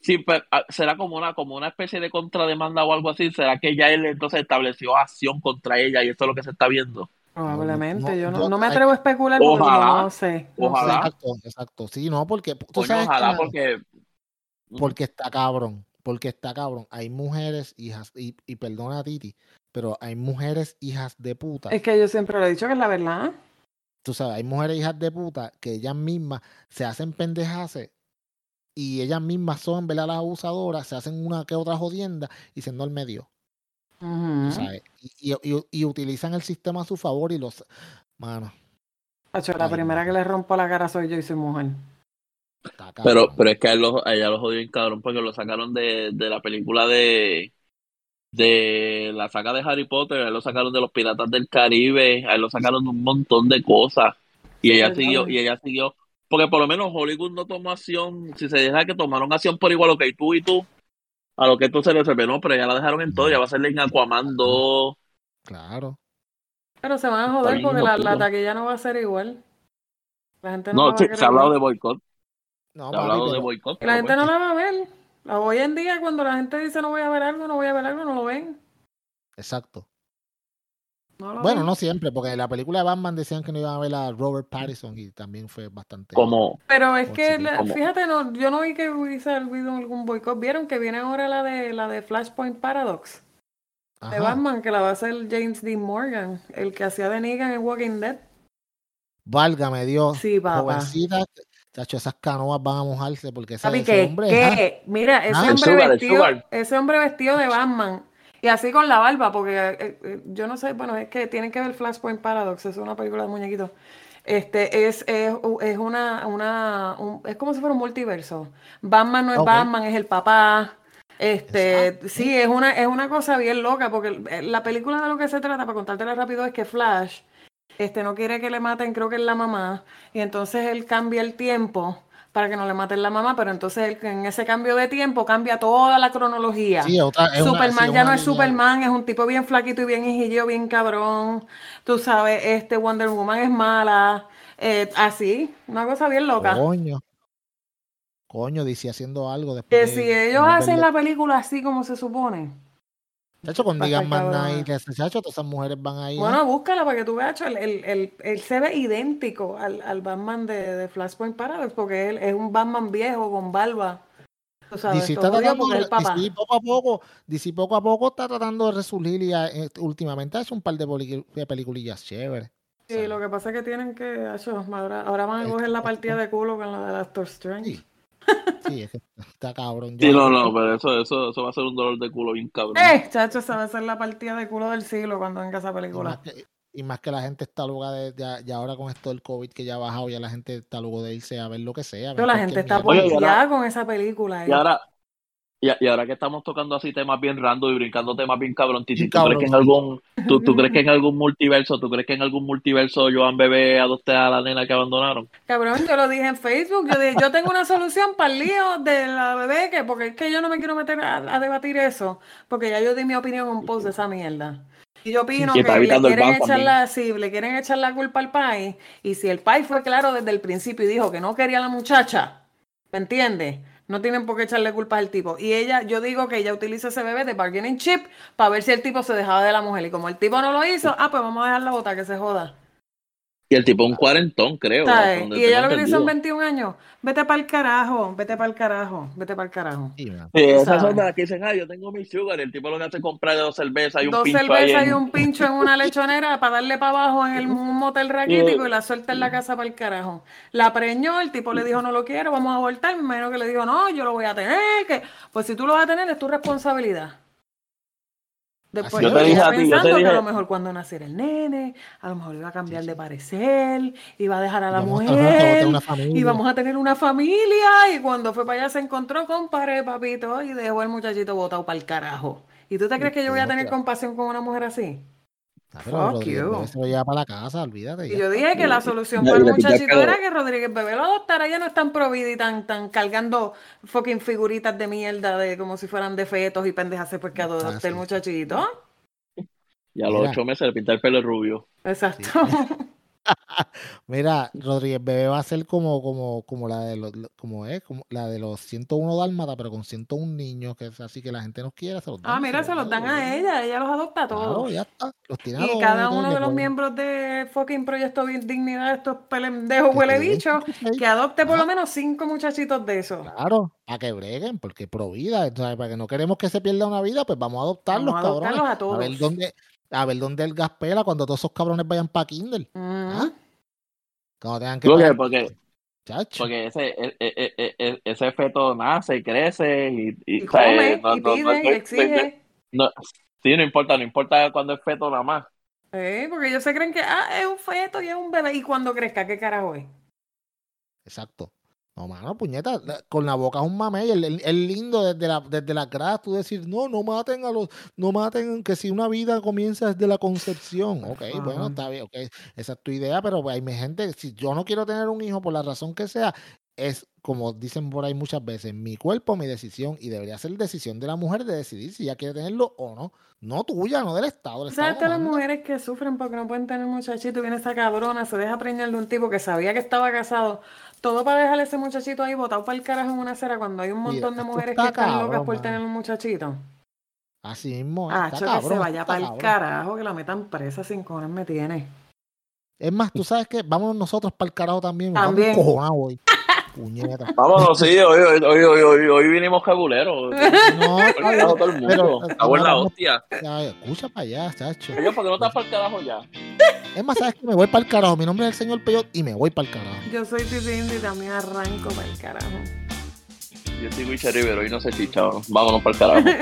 Sí, pero ah, será como una, como una especie de contrademanda o algo así. ¿Será que ya él entonces estableció acción contra ella y eso es lo que se está viendo? Probablemente. no, yo no, yo- no me atrevo a especular porque Ojalá, no sé. ojalá. sé. Exacto, exacto. Sí, no, porque tú Coño, sabes que, ojalá, mano, porque porque está cabrón, porque está cabrón. Hay mujeres, hijas, y, y perdona a Titi, pero hay mujeres hijas de puta. Es que yo siempre lo he dicho que es la verdad. Tú sabes, hay mujeres hijas de puta que ellas mismas se hacen pendejaces y ellas mismas son, ¿verdad? Las abusadoras, se hacen una que otra jodienda y se no al medio. Ujú. tú sabes, y, y- y- y utilizan el sistema a su favor y los... Mano, Hacho, la Ay, primera que le rompo la cara soy yo y soy mujer. Pero, pero es que a, él lo- a ella lo jodió bien cabrón porque lo sacaron de, de la película de de la saga de Harry Potter, a él lo sacaron de los Piratas del Caribe, a él lo sacaron de un montón de cosas. Y ella verdad. siguió, y ella siguió, porque por lo menos Hollywood no tomó acción, si se deja que tomaron acción por igual, lo que tú y tú, a lo que esto se le reveló, pero ya la dejaron en todo, ya va a ser en Aquaman 2. Claro. Pero se van a joder porque la, taquilla no va a ser igual. La gente no, la No, va a sí, se ha hablado de boicot, No, se ha hablado de boicot. La gente pues, no la va a ver. Hoy en día, cuando la gente dice no voy a ver algo, no voy a ver algo, no lo ven. Exacto. No lo Bueno, ven. no siempre, porque en la película de Batman decían que no iban a ver a Robert Pattinson y también fue bastante... como, Pero es que, la- fíjate, no, yo no vi que hubiese habido algún boicot. ¿Vieron que viene ahora la de la de Flashpoint Paradox? De. Batman, que la va a hacer James Dean Morgan, el que hacía de Negan en Walking Dead. Válgame Dios. Sí, papá. Jovencita, chacho, esas canoas van a mojarse porque ese, Papi, ese ¿qué? hombre... ¿Qué? ajá, Mira, ese Ah, hombre sugar, vestido, ese hombre vestido de Batman. Y así con la barba, porque eh, eh, yo no sé, bueno, es que tienen que ver Flashpoint Paradox, es una película de muñequitos. Este es, es, es una, una un- es como si fuera un multiverso. Batman no es. Batman, es el papá. Este, Exacto. sí, es una, es una cosa bien loca, porque eh, la película de lo que se trata, para contártela rápido, es que Flash este, no quiere que le maten, creo que es la mamá, y entonces él cambia el tiempo para que no le maten la mamá, pero entonces él, en ese cambio de tiempo cambia toda la cronología. Sí, otra, una- Superman sí, ya no es Superman, es un tipo bien flaquito y bien hijillo, bien cabrón. Tú sabes, este Wonder Woman es mala, eh, así, una cosa bien loca. Coño. Coño, dice haciendo algo después Que de- si ellos hacen la película así como se supone, Chacho, cuando va a digan más nada y chacho, todas esas mujeres van ahí. Bueno, búscala para que tú veas, él, él- él- él se ve idéntico al, al Batman de, de Flashpoint Paradox, porque él es un Batman viejo con barba. Tú sabes, está tratando, el papá. DC poco a poco, DC poco a poco está tratando de resurgir y eh, últimamente ha hecho un par de, de peliculillas chéveres. Sí, ¿sabes? lo que pasa es que tienen que, acho, ahora, ahora van a coger la partida de culo con la de Doctor Strange. Sí. Sí, es que está cabrón. Sí, no, no, pero eso, eso, eso va a ser un dolor de culo bien cabrón. Eh, chacho, esa va a ser la partida de culo del siglo cuando venga esa y, más película. que, y más que la gente está luego de, ya, ya ahora con esto del COVID que ya ha bajado, ya la gente está luego de irse a ver lo que sea. Pero la gente está pompeada con esa película. eh. Y ahora, y, y ahora que estamos tocando así temas bien random y brincando temas bien cabrón, ¿tú crees que en algún, tú, tú crees que en algún multiverso, tú crees que en algún multiverso Joan Bebé adopte a la nena que abandonaron? Cabrón, yo lo dije en Facebook. Yo dije, yo tengo una solución para el lío de la bebé, que porque es que yo no me quiero meter a, a debatir eso, porque ya yo di mi opinión en un post de esa mierda. Y yo opino Y está que le quieren, echar la, sí, le quieren echar la culpa al país. Y si el país fue claro desde el principio y dijo que no quería a la muchacha, ¿me entiendes? No tienen por qué echarle culpa al tipo. Y ella, yo digo que ella utiliza ese bebé de bargaining chip para ver si el tipo se dejaba de la mujer. Y como el tipo no lo hizo, ah, pues vamos a dejarla botar, que se joda. Y el tipo un cuarentón, creo. Y ella lo que tiene son entendido. 21 años. Vete para el carajo, vete para el carajo, vete para el carajo. Sí, esas son las que dicen, ah, yo tengo mi sugar, y el tipo lo que hace es comprar dos cervezas y un Dos pincho ahí cervezas y en- un pincho en una lechonera para darle para abajo en el, un motel raquítico y la suelta en la casa para el carajo. La preñó, el tipo le dijo no lo quiero, vamos a abortar. Menos que le dijo no, yo lo voy a tener. que Pues si tú lo vas a tener es tu responsabilidad. Después Yo te dije a ti, yo te pensando que a dije- lo mejor cuando naciera el nene, a lo mejor iba a cambiar de parecer, iba a dejar a la Vamos a tener mujer. Y vamos a tener una familia. Y cuando fue para allá se encontró con pared, papito, y dejó al muchachito botado para el carajo. ¿Y tú te crees que yo voy a tener compasión con una mujer así? Ah, pero Fuck Rodríguez se lo lleva para la casa, olvídate. Y yo dije que la solución para el muchachito era que Rodríguez Bebé lo adoptara. Ya no es tan provida y tan, tan cargando fucking figuritas de mierda de como si fueran de fetos y pendejas pues que adopte Ah, sí. el muchachito. Y a los Mira. ocho meses le pinta el pelo rubio. Exacto. Mira, Rodríguez Bebé va a ser como, como, como la de los, como es, como la de los 101 dálmata, pero con 101 niños, que es así que la gente nos quiere, se los dan. Ah, mira, se los dan a ella. Ella los adopta a Claro, todos. ya está. Los tiene a Y todos, cada todos uno de los miembros de fucking Proyecto Dignidad, estos pelendejos huele bicho, que adopte por lo Ah. menos cinco muchachitos de esos. Claro, a que breguen, porque pro vida, ¿sabes? para que no queremos que se pierda una vida, pues vamos a adoptarlos, Vamos a cabrones. adoptarlos a A ver todos. dónde, a ver dónde el gas pela cuando todos esos cabrones vayan para Kindle. Ujú. ¿Ah? Cuando tengan que Porque, chacho. porque ese, e- e- e- ese feto nace, crece y, y, Y come, eh, no- y no- pide, no- y exige. no- sí, no importa, no importa cuando es feto nada más. Eh, porque ellos se creen que ah, es un feto y es un bebé. Y cuando crezca, ¿qué carajo es? Exacto. No, mano, puñeta, con la boca es un el- el lindo desde la, desde la grada, tú decir, no, no maten a los, no maten, que si una vida comienza desde la concepción. Ok, bueno, está bien, ok, esa es tu idea, pero pues, hay mi gente, si yo no quiero tener un hijo por la razón que sea, es como dicen por ahí muchas veces, mi cuerpo, mi decisión, y debería ser decisión de la mujer de decidir si ella quiere tenerlo o no. No tuya, no del Estado. El ¿Sabes todas las mujeres que sufren porque no pueden tener muchachito? Viene esa cabrona, se deja preñar de un tipo que sabía que estaba casado. Todo para dejarle ese muchachito ahí botado para el carajo en una acera cuando hay un Mira, montón de mujeres está que están locas por tener un muchachito. Así mismo, Ah, está que se vaya para el cabrón. carajo, que la metan presa sin cojones me tiene. Es más, tú sabes que vamos nosotros para el carajo también. También. Vamos. Puñeta. Vámonos, sí, hoy, hoy, hoy, hoy, hoy, hoy vinimos cabuleros. No, carajo todo el pero, mundo. eh, Está buena hostia. ya, escucha para allá, chacho. Oye, ¿por qué no estás para el carajo ya? Es más, sabes que me voy para el carajo. Mi nombre es el señor Peyot y me voy para el carajo. Yo soy Titi Indy y también arranco para el carajo. Yo soy Wicha Rivero y no sé chicha. Vámonos para el carajo.